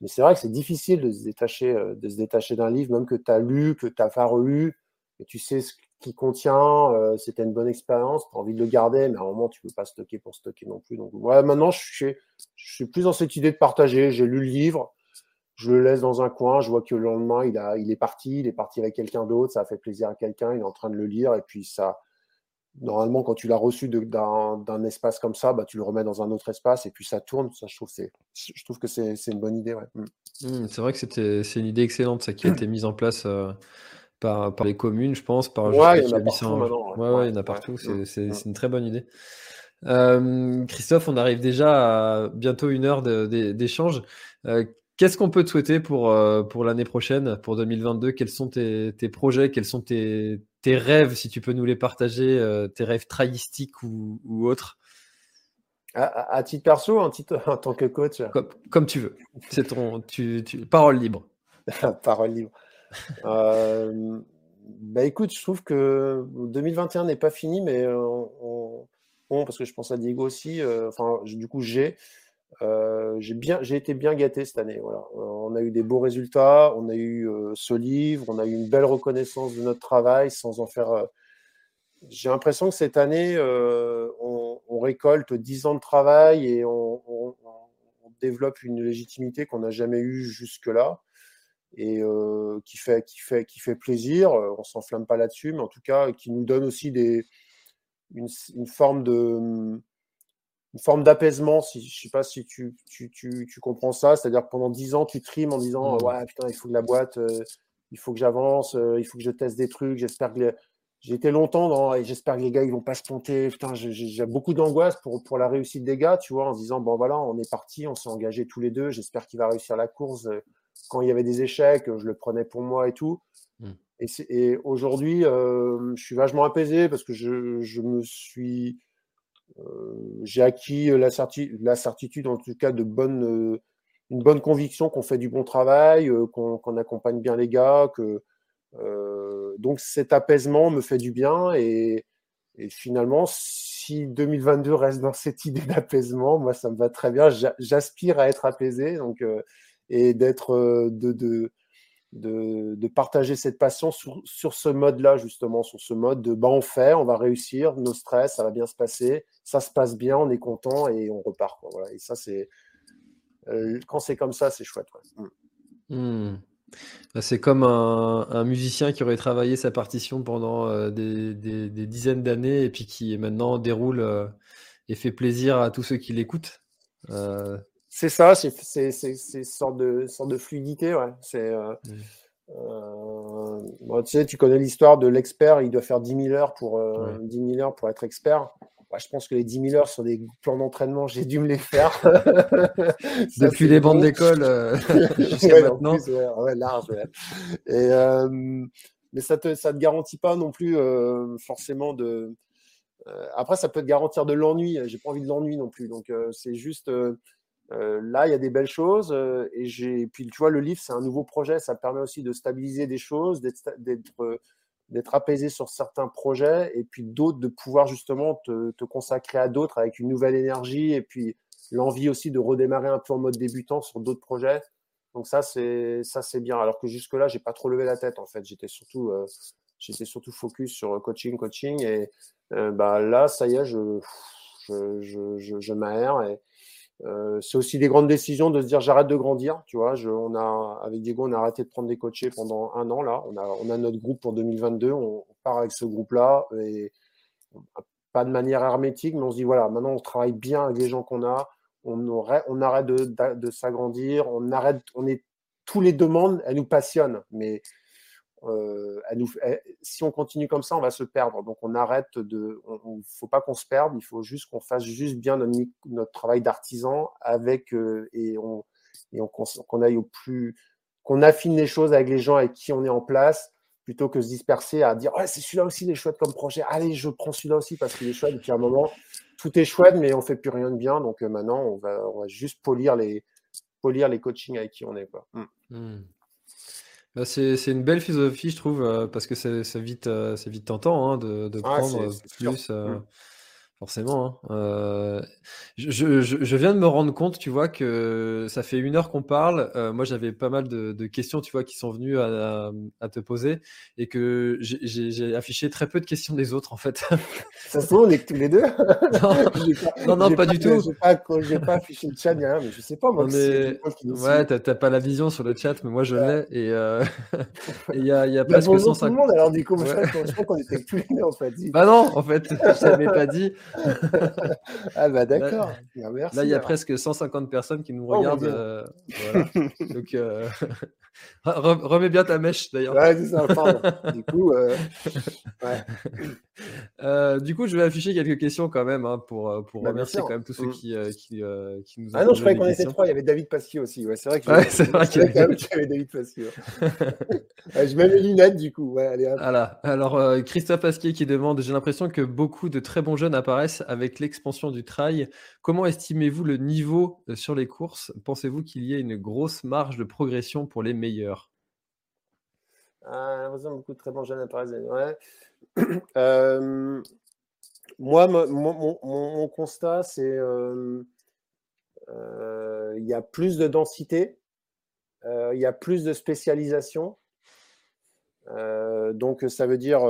Mais c'est vrai que c'est difficile de se détacher, euh, de se détacher d'un livre, même que tu as lu, que tu n'as pas relu, et tu sais ce qui contient, euh, c'était une bonne expérience, tu as envie de le garder, mais à un moment, tu ne peux pas stocker pour stocker non plus. Donc, voilà, maintenant, je suis, je suis plus dans cette idée de partager. J'ai lu le livre, je le laisse dans un coin, je vois que le lendemain, il, a, il est parti, il est parti avec quelqu'un d'autre, ça a fait plaisir à quelqu'un, il est en train de le lire, et puis ça. Normalement, quand tu l'as reçu d'un espace comme ça, bah, tu le remets dans un autre espace et puis ça tourne. Ça, je, trouve, je trouve que c'est une bonne idée. Ouais. Mmh. Mmh, c'est vrai que c'est une idée excellente, ça qui a été mise en place. Euh, par, par les communes, je pense. Par ouais, il y partout. Ouais, ouais, il y en a partout. C'est une très bonne idée. Euh, Christophe, on arrive déjà à bientôt une heure d'échange. Euh, qu'est-ce qu'on peut te souhaiter pour, euh, pour l'année prochaine, pour 2022 Quels sont tes, tes, projets? Quels sont tes, tes, rêves, si tu peux nous les partager, tes rêves traïstiques ou, ou autres? À, titre perso, en, titre, en tant que coach? Comme, comme tu veux. C'est ton tu, tu, parole libre. parole libre. Euh, bah écoute, je trouve que 2021 n'est pas fini, mais on, parce que je pense à Diego aussi. Euh, enfin, du coup, j'ai euh, j'ai bien, j'ai été bien gâté cette année. Voilà, on a eu des beaux résultats, on a eu ce livre, on a eu une belle reconnaissance de notre travail, sans en faire. j'ai l'impression que cette année, on, récolte 10 ans de travail et on développe une légitimité qu'on n'a jamais eue jusque-là et euh, qui, fait, qui, fait, qui fait plaisir. On s'enflamme pas là-dessus, mais en tout cas, qui nous donne aussi des, une, une forme de une forme d'apaisement, si, je sais pas si tu, tu, tu, tu comprends ça, c'est-à-dire pendant dix ans, tu trimes en disant mmh. ouais putain il faut que la boîte, euh, il faut que j'avance, il faut que je teste des trucs, j'espère que j'ai été longtemps dans et j'espère que les gars ils vont pas se planter. Putain, j'ai beaucoup d'angoisse pour, pour la réussite des gars, tu vois, en se disant bon voilà, on est parti, on s'est engagés tous les deux. J'espère qu'il va réussir la course. Quand il y avait des échecs, je le prenais pour moi et tout. Mmh. Et, et aujourd'hui, euh, je suis vachement apaisé parce que je, je me suis, euh, j'ai acquis la, la, certitude, en tout cas, de bonne, euh, une bonne conviction qu'on fait du bon travail, qu'on accompagne bien les gars, que donc cet apaisement me fait du bien et, finalement, si 2022 reste dans cette idée d'apaisement, moi ça me va très bien. J'aspire à être apaisé donc, et d'être euh, de, de, de, partager cette passion sur, sur ce mode-là, justement, sur ce mode de bah, on fait, on va réussir, nos stress, ça va bien se passer, ça se passe bien, on est content et on repart. Quoi, voilà. Et ça, c'est quand c'est comme ça, c'est chouette. Mmh. Bah, c'est comme un, musicien qui aurait travaillé sa partition pendant euh, des, dizaines d'années et puis qui maintenant déroule euh, et fait plaisir à tous ceux qui l'écoutent. Euh, c'est ça, c'est une sorte de, sorte de fluidité. Ouais. C'est, tu sais, tu connais l'histoire de l'expert, il doit faire 10 000 heures pour, 10 heures pour être expert je pense que les 10 000 heures sur des plans d'entraînement, j'ai dû me les faire. Depuis les bandes d'école euh, jusqu'à maintenant. ouais, large. Et, euh, mais ça ne te, ça te garantit pas non plus euh, forcément de. après, ça peut te garantir de l'ennui. J'ai pas envie de l'ennui non plus. Donc, c'est juste. Là, il y a des belles choses. et j'ai. Puis, tu vois, le livre, c'est un nouveau projet. Ça permet aussi de stabiliser des choses, d'être d'être apaisé sur certains projets et puis d'autres de pouvoir justement te, consacrer à d'autres avec une nouvelle énergie et puis l'envie aussi de redémarrer un peu en mode débutant sur d'autres projets. Donc ça c'est ça c'est bien. Alors que jusque là j'ai pas trop levé la tête en fait. J'étais surtout euh, j'étais surtout focus sur coaching coaching et euh, bah là ça y est je je, je, m'aère euh, c'est aussi des grandes décisions de se dire j'arrête de grandir. Tu vois, je, on a, avec Diego, on a arrêté de prendre des coachés pendant un an. Là, on a, notre groupe pour 2022. On, part avec ce groupe-là et pas de manière hermétique, mais on se dit voilà, maintenant on travaille bien avec les gens qu'on a. On, aurait, on arrête de, de, de s'agrandir. On arrête, on est tous les demandes, elles nous passionnent, mais euh, nous, si on continue comme ça, on va se perdre. Donc on arrête de. Il ne faut pas qu'on se perde, il faut juste qu'on fasse juste bien notre, travail d'artisan avec euh, et on qu'on aille au plus qu'on affine les choses avec les gens avec qui on est en place plutôt que se disperser à dire ouais c'est celui-là aussi les chouette comme projet allez je prends celui-là aussi parce qu'il est chouette et puis à un moment tout est chouette mais on fait plus rien de bien donc euh, maintenant on va juste polir les polir les coachings avec qui on est quoi. Mmh. Bah, c'est une belle philosophie, je trouve, euh, parce que c'est vite, euh, c'est vite tentant hein, de, de prendre plus. Euh, mmh forcément. Hein. Euh, je, je, viens de me rendre compte, tu vois, que ça fait une heure qu'on parle. Euh, moi, j'avais pas mal de, questions, tu vois, qui sont venues à, te poser et que j'ai affiché très peu de questions des autres, en fait. Ça se trouve, on est tous les deux. non, non, pas, du tout. J'ai pas, pas, affiché le chat, rien, mais je sais pas, moi. Ouais, t'as pas la vision sur le chat, mais moi, je l'ai. Et euh, il y a, y a presque 150. tout le monde, alors du coup, je crois qu'on était tous les deux, en fait. Bah non, en fait, je t'avais pas dit. ah bah d'accord. Là, il y a presque 150 personnes qui nous oh, regardent. Euh, Donc, euh, remets bien ta mèche d'ailleurs. Ouais, c'est ça, du coup, euh, du coup, je vais afficher quelques questions quand même hein, pour, pour bah, remercier quand même tous ceux mm. qui, qui, qui, nous ont Ah non, je croyais qu'on était trois. Il y avait David Pasquier aussi. Ouais, c'est vrai qu'il y, avait David Pasquier. je mets mes lunettes du coup. Ouais, allez, voilà. Alors, Christophe Pasquier qui demande J'ai l'impression que beaucoup de très bons jeunes apparaissent avec l'expansion du trail. Comment estimez-vous le niveau euh, sur les courses? Pensez-vous qu'il y ait une grosse marge de progression pour les meilleurs? Euh, beaucoup très. Euh, moi, mon, constat, c'est euh, il y a plus de densité, il y a plus de spécialisation. donc, ça veut dire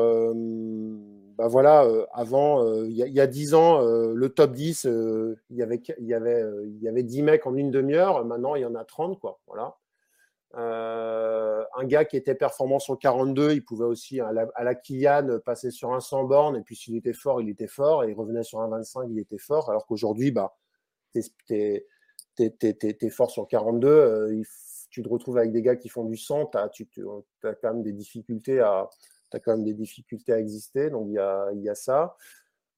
bah voilà, euh, avant, euh, il y, a 10 ans, euh, le top 10, il y avait, y avait, y avait 10 mecs en une demi-heure. Maintenant, il y en a 30, quoi. Voilà. un gars qui était performant sur 42, il pouvait aussi, à la, à Kylian, passer sur un 100 bornes. Et puis, s'il était fort, il était fort. Et il revenait sur un 25, il était fort. Alors qu'aujourd'hui, bah, tu es, fort sur 42. tu te retrouves avec des gars qui font du 100. tu as quand même des difficultés à tu as quand même des difficultés à exister. Donc, il y a, ça.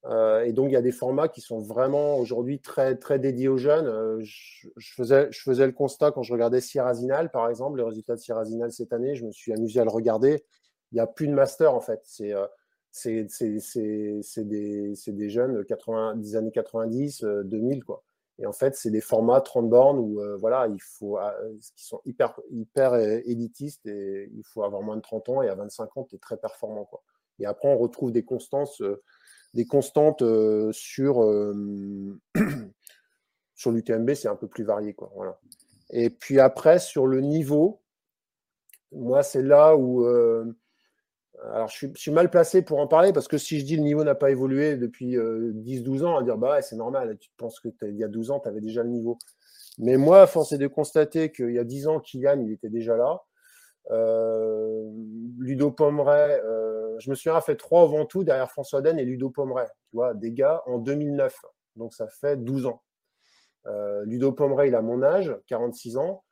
Euh, et donc, il y a des formats qui sont vraiment aujourd'hui très, très dédiés aux jeunes. Euh, je, faisais, je faisais le constat quand je regardais Sierrazinal, par exemple, les résultats de Sierrazinal cette année, je me suis amusé à le regarder. Il n'y a plus de master, en fait. C'est euh, des, des, jeunes 80, des années 90, 2000, quoi. Et en fait, c'est des formats 30 bornes où, voilà, il faut, qui sont hyper, hyper élitistes et il faut avoir moins de 30 ans et à 25 ans, tu es très performant, quoi. Et après, on retrouve des constances des constantes euh, sur, euh, sur l'UTMB, c'est un peu plus varié. Quoi, voilà. Et puis après, sur le niveau, moi, c'est là où. Euh, alors, je suis, mal placé pour en parler parce que si je dis le niveau n'a pas évolué depuis 10-12 ans, à dire bah c'est normal, tu penses que il y a 12 ans, tu avais déjà le niveau. Mais moi, force est de constater qu'il y a 10 ans, Kylian, il était déjà là. Ludo Pomeray, je me a fait trois au Ventoux derrière François Den et Ludo Pomeray. Tu vois, des gars en 2009. Donc ça fait 12 ans. Euh, Ludo Pomeray, il a mon âge, 46 ans.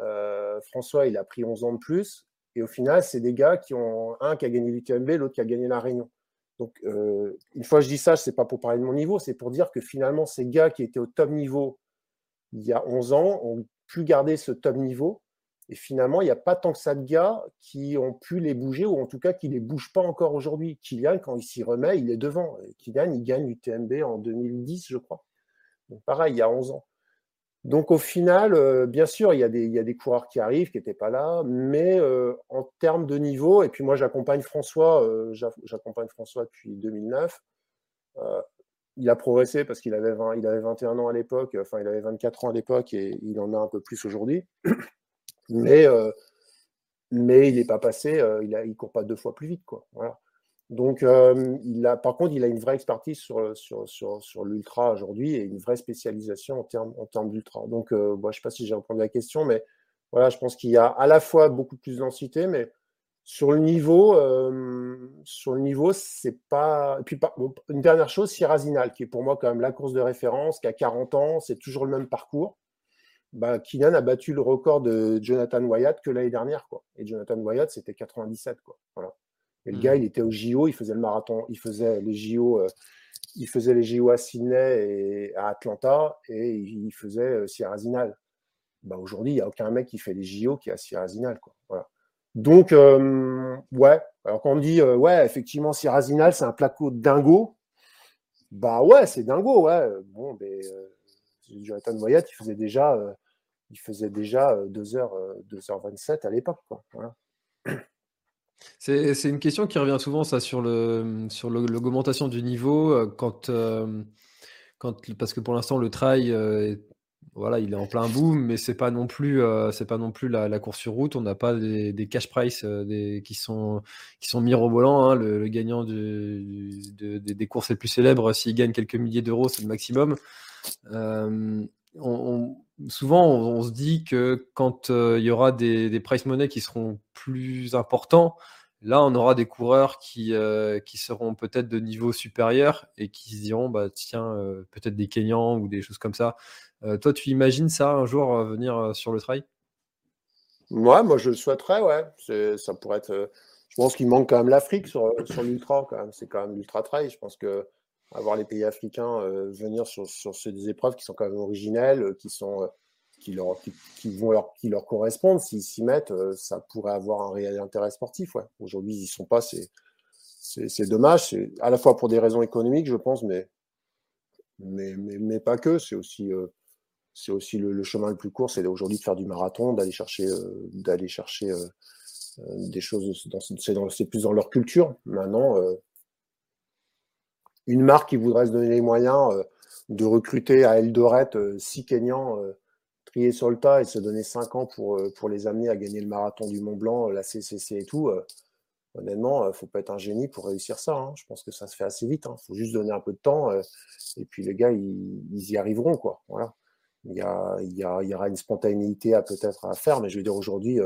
Euh, François, il a pris 11 ans de plus. Et au final, c'est des gars qui ont un qui a gagné l'UTMB, l'autre qui a gagné la Réunion. Donc, euh, une fois que je dis ça, ce n'est pas pour parler de mon niveau, c'est pour dire que finalement, ces gars qui étaient au top niveau il y a 11 ans ont pu garder ce top niveau et finalement, il n'y a pas tant que ça de gars qui ont pu les bouger, ou en tout cas qui ne les bougent pas encore aujourd'hui. Kylian, quand il s'y remet, il est devant. Kylian, il gagne l'UTMB en 2010, je crois. Donc pareil, il y a 11 ans. Donc au final, euh, bien sûr, il y, a des, coureurs qui arrivent, qui n'étaient pas là, mais euh, en termes de niveau, et puis moi j'accompagne François, euh, j'accompagne François depuis 2009. il a progressé parce qu'il avait, avait 21 ans à l'époque, enfin il avait 24 ans à l'époque et il en a un peu plus aujourd'hui. mais, mais il n'est pas passé, il ne court pas deux fois plus vite. Quoi. Voilà. Donc, euh, il a, par contre, il a une vraie expertise sur, sur, sur, sur l'ultra aujourd'hui et une vraie spécialisation en termes, en termes d'ultra. Donc, je ne sais pas si j'ai répondu la question, mais voilà, je pense qu'il y a à la fois beaucoup plus de densité, mais sur le niveau, sur le niveau, c'est pas. Et puis, une dernière chose, Sierrazinal, qui est pour moi quand même la course de référence, qui a 40 ans, c'est toujours le même parcours bah, Kylian a battu le record de Jonathan Wyatt que l'année dernière. Quoi. Et Jonathan Wyatt, c'était 97. Quoi. Voilà. Et le mmh. gars, il était au JO, il faisait le marathon, il faisait les JO, euh, il faisait les JO à Sydney et à Atlanta et il faisait euh, Sierra Zinal. Bah, aujourd'hui, il n'y a aucun mec qui fait les JO qui a Sierra Zinal. Quoi. Voilà. Donc, euh, ouais. Alors quand on dit, ouais, effectivement, Sierra Zinal, c'est un placo dingo. Bah ouais, c'est dingo, ouais. Bon, ben, Jonathan Wyatt, il faisait déjà, euh, il faisait déjà 2h, euh, 2h27 euh, à l'époque. C'est, une question qui revient souvent, ça, sur, l'augmentation du niveau, quand, quand, parce que pour l'instant, le trail, voilà, il est en plein boom, mais c'est pas non plus, pas non plus la, course sur route. On n'a pas des, cash price des, qui sont qui sont mirobolants. Hein. Le, gagnant des courses les plus célèbres, s'il gagne quelques milliers d'euros, c'est le maximum. Euh, souvent, on, se dit que quand euh, il y aura des, price money qui seront plus importants, là, on aura des coureurs qui, euh, qui seront peut-être de niveau supérieur et qui se diront, bah, tiens, peut-être des Kenyans ou des choses comme ça. toi, tu imagines ça un jour venir sur le trail? Moi je le souhaiterais, ouais. Ça pourrait être. je pense qu'il manque quand même l'Afrique sur, sur l'ultra, quand même. C'est quand même l'ultra trail. Je pense que avoir les pays africains euh, venir sur, sur, ces épreuves qui sont quand même originelles, euh, qui, sont, euh, qui, leur, qui, vont leur, qui leur correspondent. S'ils s'y mettent, ça pourrait avoir un réel intérêt sportif. Ouais. Aujourd'hui, ils n'y sont pas. C'est, c'est, dommage. C'est à la fois pour des raisons économiques, je pense, mais, mais, mais, mais pas que. C'est aussi, c'est aussi le, chemin le plus court. C'est aujourd'hui de faire du marathon, d'aller chercher, d'aller chercher des choses. C'est, dans, c'est plus dans leur culture. Maintenant, une marque qui voudrait se donner les moyens euh, de recruter à Eldoret euh, six Kenyans euh, triés sur et se donner cinq ans pour, les amener à gagner le marathon du Mont Blanc, la CCC et tout, honnêtement, il faut pas être un génie pour réussir ça. Hein. Je pense que ça se fait assez vite. Il hein. faut juste donner un peu de temps et puis les gars, ils, y arriveront. Quoi. Voilà. Il, y a, aura une spontanéité à peut-être à faire, mais je veux dire, aujourd'hui,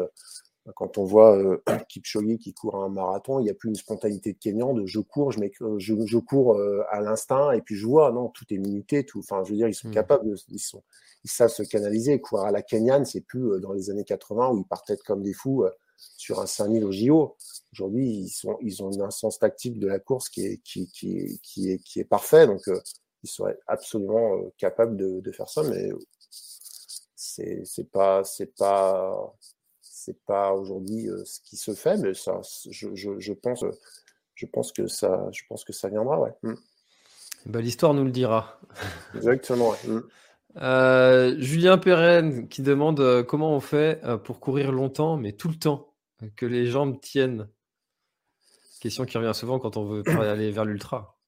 quand on voit euh, Kipchoge qui court un marathon, il n'y a plus une spontanéité de Kenyan de je cours, je, je, je cours euh, à l'instinct et puis je vois. Non, tout est minuté. Tout, enfin, je veux dire, ils sont mmh. capables, ils, sont, ils savent se canaliser. Courir à la Kenyan, c'est plus euh, dans les années 80 où ils partaient comme des fous. sur un 5000 au JO. Aujourd'hui, ils, sont, ils ont un sens tactique de la course qui est, qui, qui, qui est, qui est parfait. Donc, euh, ils seraient absolument euh, capables de, de, faire ça, mais c'est pas, c'est pas, c'est pas aujourd'hui euh, ce qui se fait, mais ça, je, je, je, pense, je pense que ça, je pense que ça viendra, ouais. Mm. Bah, L'histoire nous le dira. Exactement. Ouais. Mm. Euh, Julien Perren qui demande euh, comment on fait euh, pour courir longtemps, mais tout le temps, que les jambes tiennent? Question qui revient souvent quand on veut aller vers l'ultra.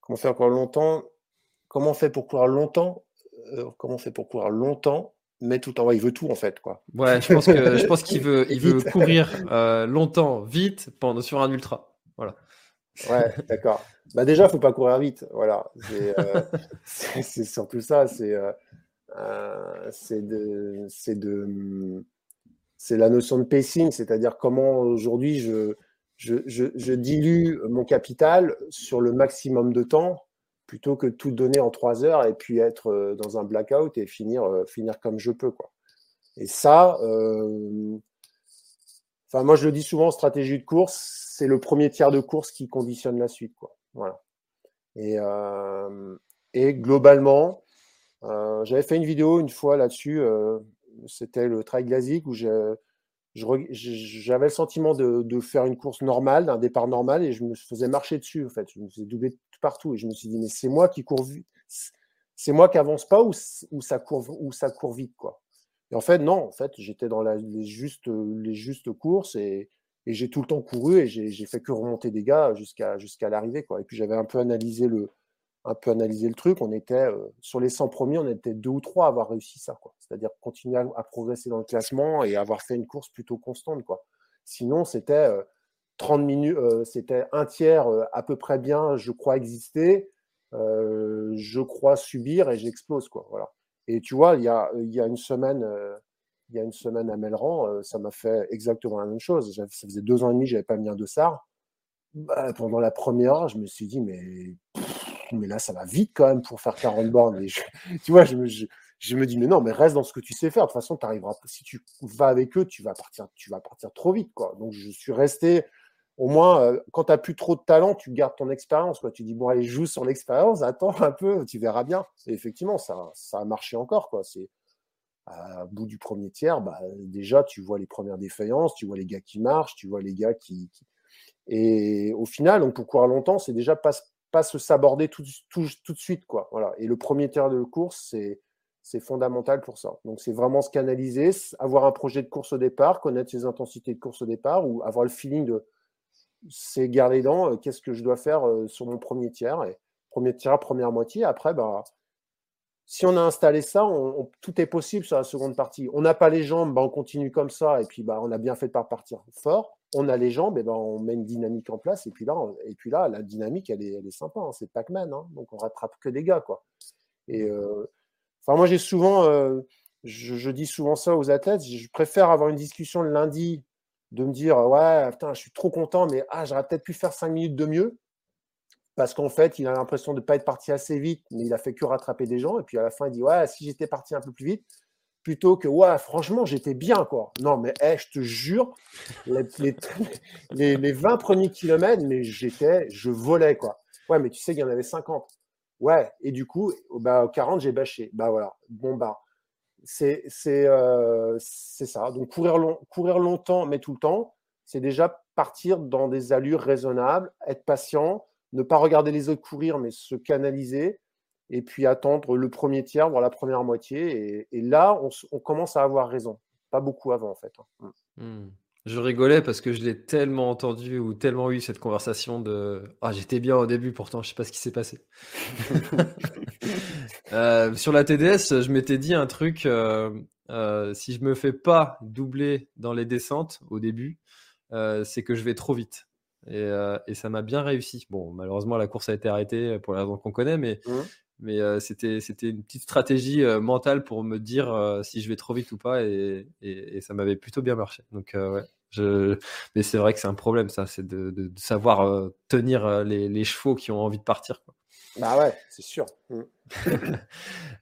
Comment faire courir longtemps? Comment on fait pour courir longtemps? Comment on fait pour courir longtemps? Mais tout le temps, il veut tout en fait, quoi. Ouais, je pense que je pense qu'il veut, il veut courir longtemps, vite, pendant sur un ultra. Voilà. Ouais, d'accord. Bah déjà, faut pas courir vite. Voilà. C'est euh, surtout ça. C'est euh, euh, de, de, c'est la notion de pacing, c'est-à-dire comment aujourd'hui je, je, je, je, dilue mon capital sur le maximum de temps plutôt que tout donner en trois heures et puis être euh, dans un blackout et finir, euh, finir comme je peux. Quoi. Et ça, euh, moi je le dis souvent en stratégie de course, c'est le premier tiers de course qui conditionne la suite. Quoi. Voilà. Et, et globalement, j'avais fait une vidéo une fois là-dessus, c'était le Trail Glazik où j'avais le sentiment de, de, faire une course normale, d'un départ normal, et je me faisais marcher dessus, en fait. Je me faisais doubler partout, et je me suis dit, mais c'est moi qui cours c'est moi qui avance pas ou, ou, ça court, ou ça court vite, quoi. Et en fait, non, en fait, j'étais dans la, les, justes, les justes courses, et, et j'ai tout le temps couru et j'ai fait que remonter des gars jusqu'à jusqu'à l'arrivée. Quoi. Et puis j'avais un peu analysé le, un peu analysé le truc. On était euh, sur les 100 premiers, on était deux ou trois à avoir réussi ça. C'est-à-dire continuer à, progresser dans le classement et avoir fait une course plutôt constante. Quoi. Sinon, c'était euh, 30 minutes, euh, c'était un tiers euh, à peu près bien, je crois exister, euh, je crois subir et j'explose. Quoi. Voilà. Et tu vois, il y a, il y a une semaine il y a une semaine à Melran, euh, ça m'a fait exactement la même chose. Ça faisait deux ans et demi que je n'avais pas mis un dossard. Bah, pendant la première heure, je me suis dit, mais, mais là, ça va vite quand même pour faire 40 bornes. Et tu vois, je me, je, je me, dis, mais non, mais reste dans ce que tu sais faire. De toute façon, tu arriveras. Si tu vas avec eux, tu vas partir, tu vas partir trop vite. Quoi. Donc, je suis resté. Au moins, euh, quand tu n'as plus trop de talent, tu gardes ton expérience. Tu dis, bon, allez, joue sur l'expérience, attends un peu, tu verras bien. Et effectivement, ça, ça a marché encore. Quoi. C'est, à bout du premier tiers, bah, déjà, tu vois les premières défaillances, tu vois les gars qui marchent, tu vois les gars qui. Et au final, donc pour courir longtemps, c'est déjà pas, se saborder tout, de suite. Et le premier tiers de course, c'est. C'est fondamental pour ça. Donc, c'est vraiment se canaliser, avoir un projet de course au départ, connaître ses intensités de course au départ ou avoir le feeling de c'est garder dents, euh, qu'est-ce que je dois faire euh, sur mon premier tiers. Et premier tiers, première moitié. Après, bah, si on a installé ça, on, tout est possible sur la seconde partie. On n'a pas les jambes, bah, on continue comme ça, et puis bah, on a bien fait par partir fort. On a les jambes, et ben on met une dynamique en place, et puis là, et puis là la dynamique, elle est, elle est sympa. Hein, c'est Pac-Man, hein, donc on rattrape que des gars. Quoi. Et euh, enfin, moi, j'ai souvent, euh, je, je, dis souvent ça aux athlètes, je préfère avoir une discussion le lundi, de me dire, ouais, putain, je suis trop content, mais ah, j'aurais peut-être pu faire cinq minutes de mieux parce qu'en fait, il a l'impression de ne pas être parti assez vite, mais il a fait que rattraper des gens. Et puis à la fin, il dit Ouais, si j'étais parti un peu plus vite, plutôt que Ouais, franchement, j'étais bien, quoi. Non, mais hey, je te jure, les, les, les, 20 premiers kilomètres, mais j'étais, je volais, quoi. Ouais, mais tu sais qu'il y en avait 50. Ouais, et du coup, bah, au 40, j'ai bâché. Bah voilà, bon, bah, c'est euh, ça. Donc, courir, long, courir longtemps, mais tout le temps, c'est déjà partir dans des allures raisonnables, être patient ne pas regarder les autres courir, mais se canaliser, et puis attendre le premier tiers, voire la première moitié. Et, là, on, commence à avoir raison. Pas beaucoup avant, en fait. Hein. Mmh. Je rigolais parce que je l'ai tellement entendu ou tellement eu cette conversation de Ah, j'étais bien au début, pourtant, je sais pas ce qui s'est passé. euh, sur la TDS, je m'étais dit un truc euh, euh, si je me fais pas doubler dans les descentes au début, c'est que je vais trop vite. Et, et, ça m'a bien réussi. Bon, malheureusement, la course a été arrêtée pour les raisons qu'on connaît, mais, mmh. mais c'était, une petite stratégie mentale pour me dire si je vais trop vite ou pas, et, et, et ça m'avait plutôt bien marché. Donc, ouais. Je... Mais c'est vrai que c'est un problème, ça, c'est de, de, de savoir tenir les, les, chevaux qui ont envie de partir. Quoi. Bah ouais, c'est sûr. Mm.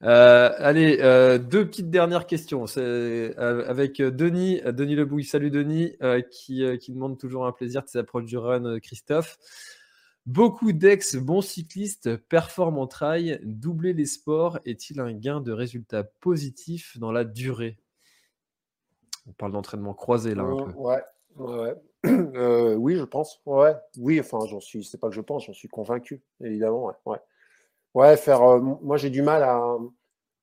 Euh, allez, euh, deux petites dernières questions. C'est euh, avec Denis, Denis Lebouille. Salut Denis, qui, qui, demande toujours un plaisir de s'approcher du run, Christophe. Beaucoup d'ex bons cyclistes performent en trail. Doubler les sports est-il un gain de résultats positifs dans la durée? On parle d'entraînement croisé là un peu. Ouais, ouais. oui, je pense. Ouais, oui. Enfin, j'en suis. C'est pas que je pense, j'en suis convaincu, évidemment. Ouais. ouais. Ouais, faire. Euh, moi, j'ai du mal à.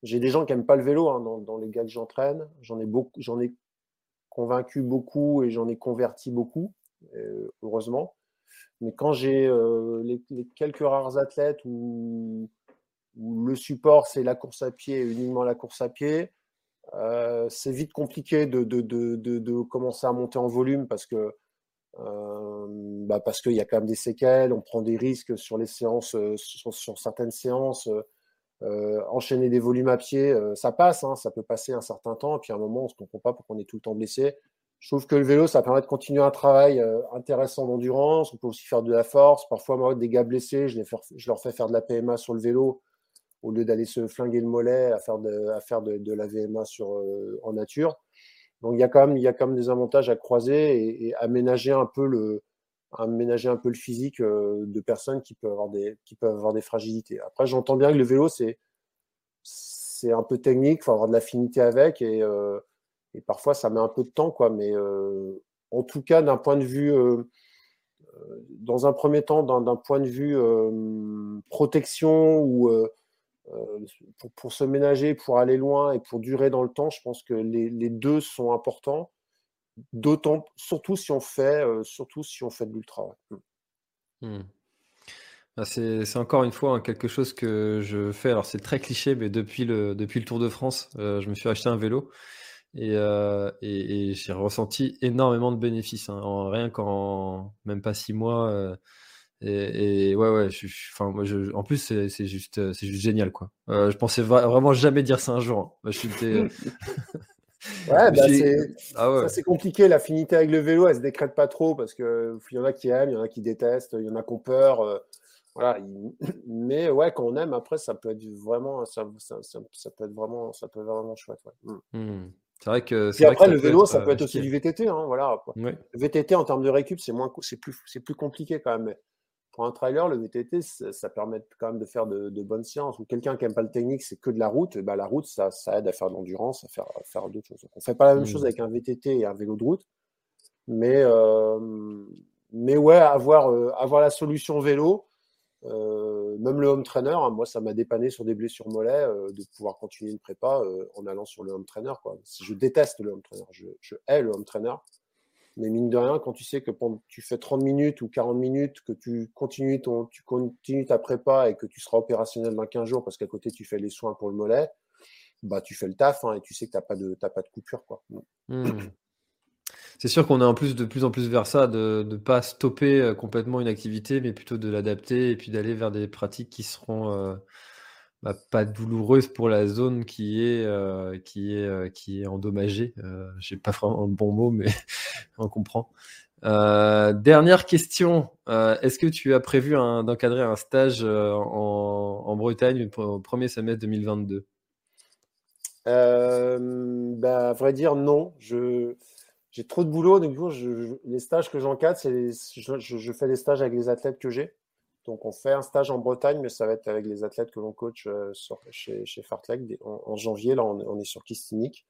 J'ai des gens qui n'aiment pas le vélo hein, dans, les gars que j'entraîne. J'en ai beaucoup, j'en ai convaincu beaucoup et j'en ai converti beaucoup, euh, heureusement. Mais quand j'ai euh, les, quelques rares athlètes où, le support c'est la course à pied, uniquement la course à pied, c'est vite compliqué de, de, de, de, commencer à monter en volume parce que euh, bah parce qu'il y a quand même des séquelles, on prend des risques sur les séances, euh, sur, certaines séances. Euh, enchaîner des volumes à pied, ça passe, hein, ça peut passer un certain temps, et puis à un moment, on ne se comprend pas pourquoi on est tout le temps blessé. Je trouve que le vélo, ça permet de continuer un travail intéressant d'endurance. On peut aussi faire de la force. Parfois, moi, des gars blessés, je, les je leur fais faire de la PMA sur le vélo au lieu d'aller se flinguer le mollet à faire de, à faire de, la VMA sur, en nature. Donc il y a quand même, il y a quand même des avantages à croiser et, aménager un peu le, aménager un peu le physique euh, de personnes qui peuvent avoir des, qui peuvent avoir des fragilités. Après, j'entends bien que le vélo, c'est, un peu technique, il faut avoir de l'affinité avec et, euh, et, parfois ça met un peu de temps, quoi. Mais euh, en tout cas, d'un point de vue, dans un premier temps, d'un, point de vue protection ou euh, pour, se ménager, pour aller loin et pour durer dans le temps, je pense que les, deux sont importants. D'autant, surtout si on fait, euh, surtout si on fait de l'ultra. Hmm. Hmm. Ah, c'est encore une fois hein, quelque chose que je fais. Alors c'est très cliché, mais depuis le, Tour de France, euh, je me suis acheté un vélo et, et, j'ai ressenti énormément de bénéfices. Hein. en, rien qu'en même pas six mois, et, ouais, ouais, je, enfin, moi, je, en plus, c'est juste, euh, c'est juste génial, quoi. Euh, je pensais vraiment jamais dire ça un jour. Hein. je euh, ouais, bah, c'est ah compliqué. L'affinité avec le vélo, elle se décrète pas trop parce qu'il y en a qui aiment, il y en a qui détestent, il y en a qui ont peur. voilà. Mais ouais, quand on aime, après, ça peut être vraiment, ça, ça, ça, peut être vraiment, ça peut être vraiment chouette. Ouais. Mmh. Mmh. C'est vrai que. Et après, le vélo, ça peut être aussi du VTT. Hein, voilà, Le VTT en termes de récup, c'est moins, c'est plus, c'est plus compliqué quand même pour un trailer, le VTT, ça, permet quand même de faire de, bonnes séances. Ou quelqu'un qui n'aime pas le technique, c'est que de la route. bah, la route, ça, aide à faire de l'endurance, à faire, faire d'autres choses. on ne fait pas la même chose mmh. avec un VTT et un vélo de route. Mais, euh, mais ouais, avoir, euh, avoir la solution vélo, euh, même le home trainer, hein, moi, ça m'a dépanné sur des blessures mollets de pouvoir continuer une prépa en allant sur le home trainer. Quoi. Je déteste le home trainer. Je, je hais le home trainer. Mais mine de rien, quand tu sais que tu fais 30 minutes ou 40 minutes, que tu continues, ton, tu continues ta prépa et que tu seras opérationnel dans 15 jours parce qu'à côté tu fais les soins pour le mollet, bah tu fais le taf hein, et tu sais que tu n'as pas, de, de coupure. Quoi. Mmh. C'est sûr qu'on est en plus de plus en plus vers ça, de ne pas stopper euh, complètement une activité, mais plutôt de l'adapter et puis d'aller vers des pratiques qui seront euh, bah, pas douloureuse pour la zone qui est, euh, qui est, euh. Euh, pas vraiment le bon mot, mais on comprend. Euh, dernière question. Est-ce que tu as prévu d'encadrer un stage en, Bretagne au premier semestre 2022 bah, À vrai dire, non. J'ai trop de boulot. Donc, les stages que j'encadre, je, fais des stages avec les athlètes que j'ai. Donc, on fait un stage en Bretagne, mais ça va être avec les athlètes que l'on coach euh, chez, chez Fartlek en, janvier. Là, on, est sur Kistinic.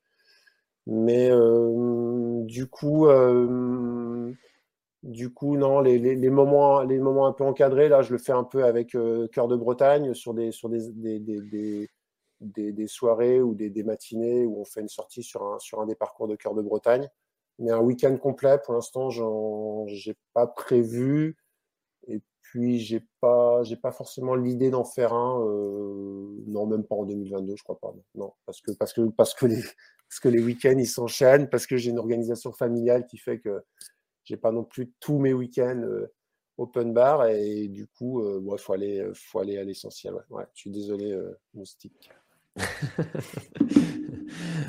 Mais euh, du coup, euh, du coup, non, les, moments, les moments un peu encadrés, là, je le fais un peu avec Cœur de Bretagne sur des, sur des, des, soirées ou des, matinées où on fait une sortie sur un, sur un des parcours de Cœur de Bretagne. Mais un week-end complet, pour l'instant, je n'ai pas prévu. Puis, j'ai pas, j'ai pas forcément l'idée d'en faire un. Euh, non, même pas en 2022, je crois pas. Non, parce que, parce que, parce que les, parce que les week-ends ils s'enchaînent, parce que j'ai une organisation familiale qui fait que j'ai pas non plus tous mes week-ends euh, open bar et du coup, il euh, faut aller, faut aller à l'essentiel. Ouais. je suis désolé, moustique.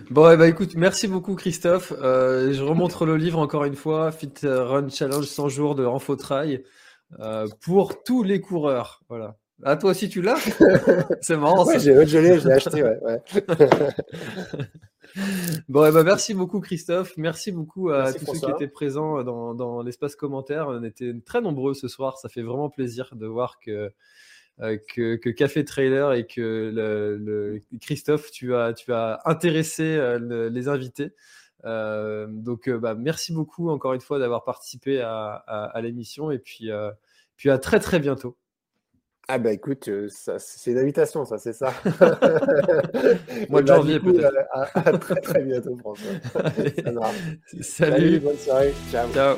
bon, eh ben, écoute, merci beaucoup Christophe. je remontre le livre encore une fois, Fit Run Challenge 100 jours de Renfo Trail. Euh, pour tous les coureurs. Voilà. Ah, toi aussi, tu l'as? C'est marrant. Ouais, j'ai, je l'ai, je l'ai acheté, ouais. ouais. bon, eh ben, merci beaucoup, Christophe. Merci beaucoup à Merci, tous ceux qui étaient présents dans, dans l'espace commentaire. On était très nombreux ce soir. Ça fait vraiment plaisir de voir que, euh, que, que Café Trailer et que le, le- Christophe, tu as, tu as intéressé euh, le- les invités. Euh, donc, euh, bah, merci beaucoup encore une fois d'avoir participé à, à- à l'émission et puis, euh, puis à très très bientôt. Ah bah écoute, c'est une invitation, ça, c'est ça. Mois de bah, janvier, peut-être. à, à très très bientôt, François. Marche. Salut. bonne soirée. Ciao. Ciao.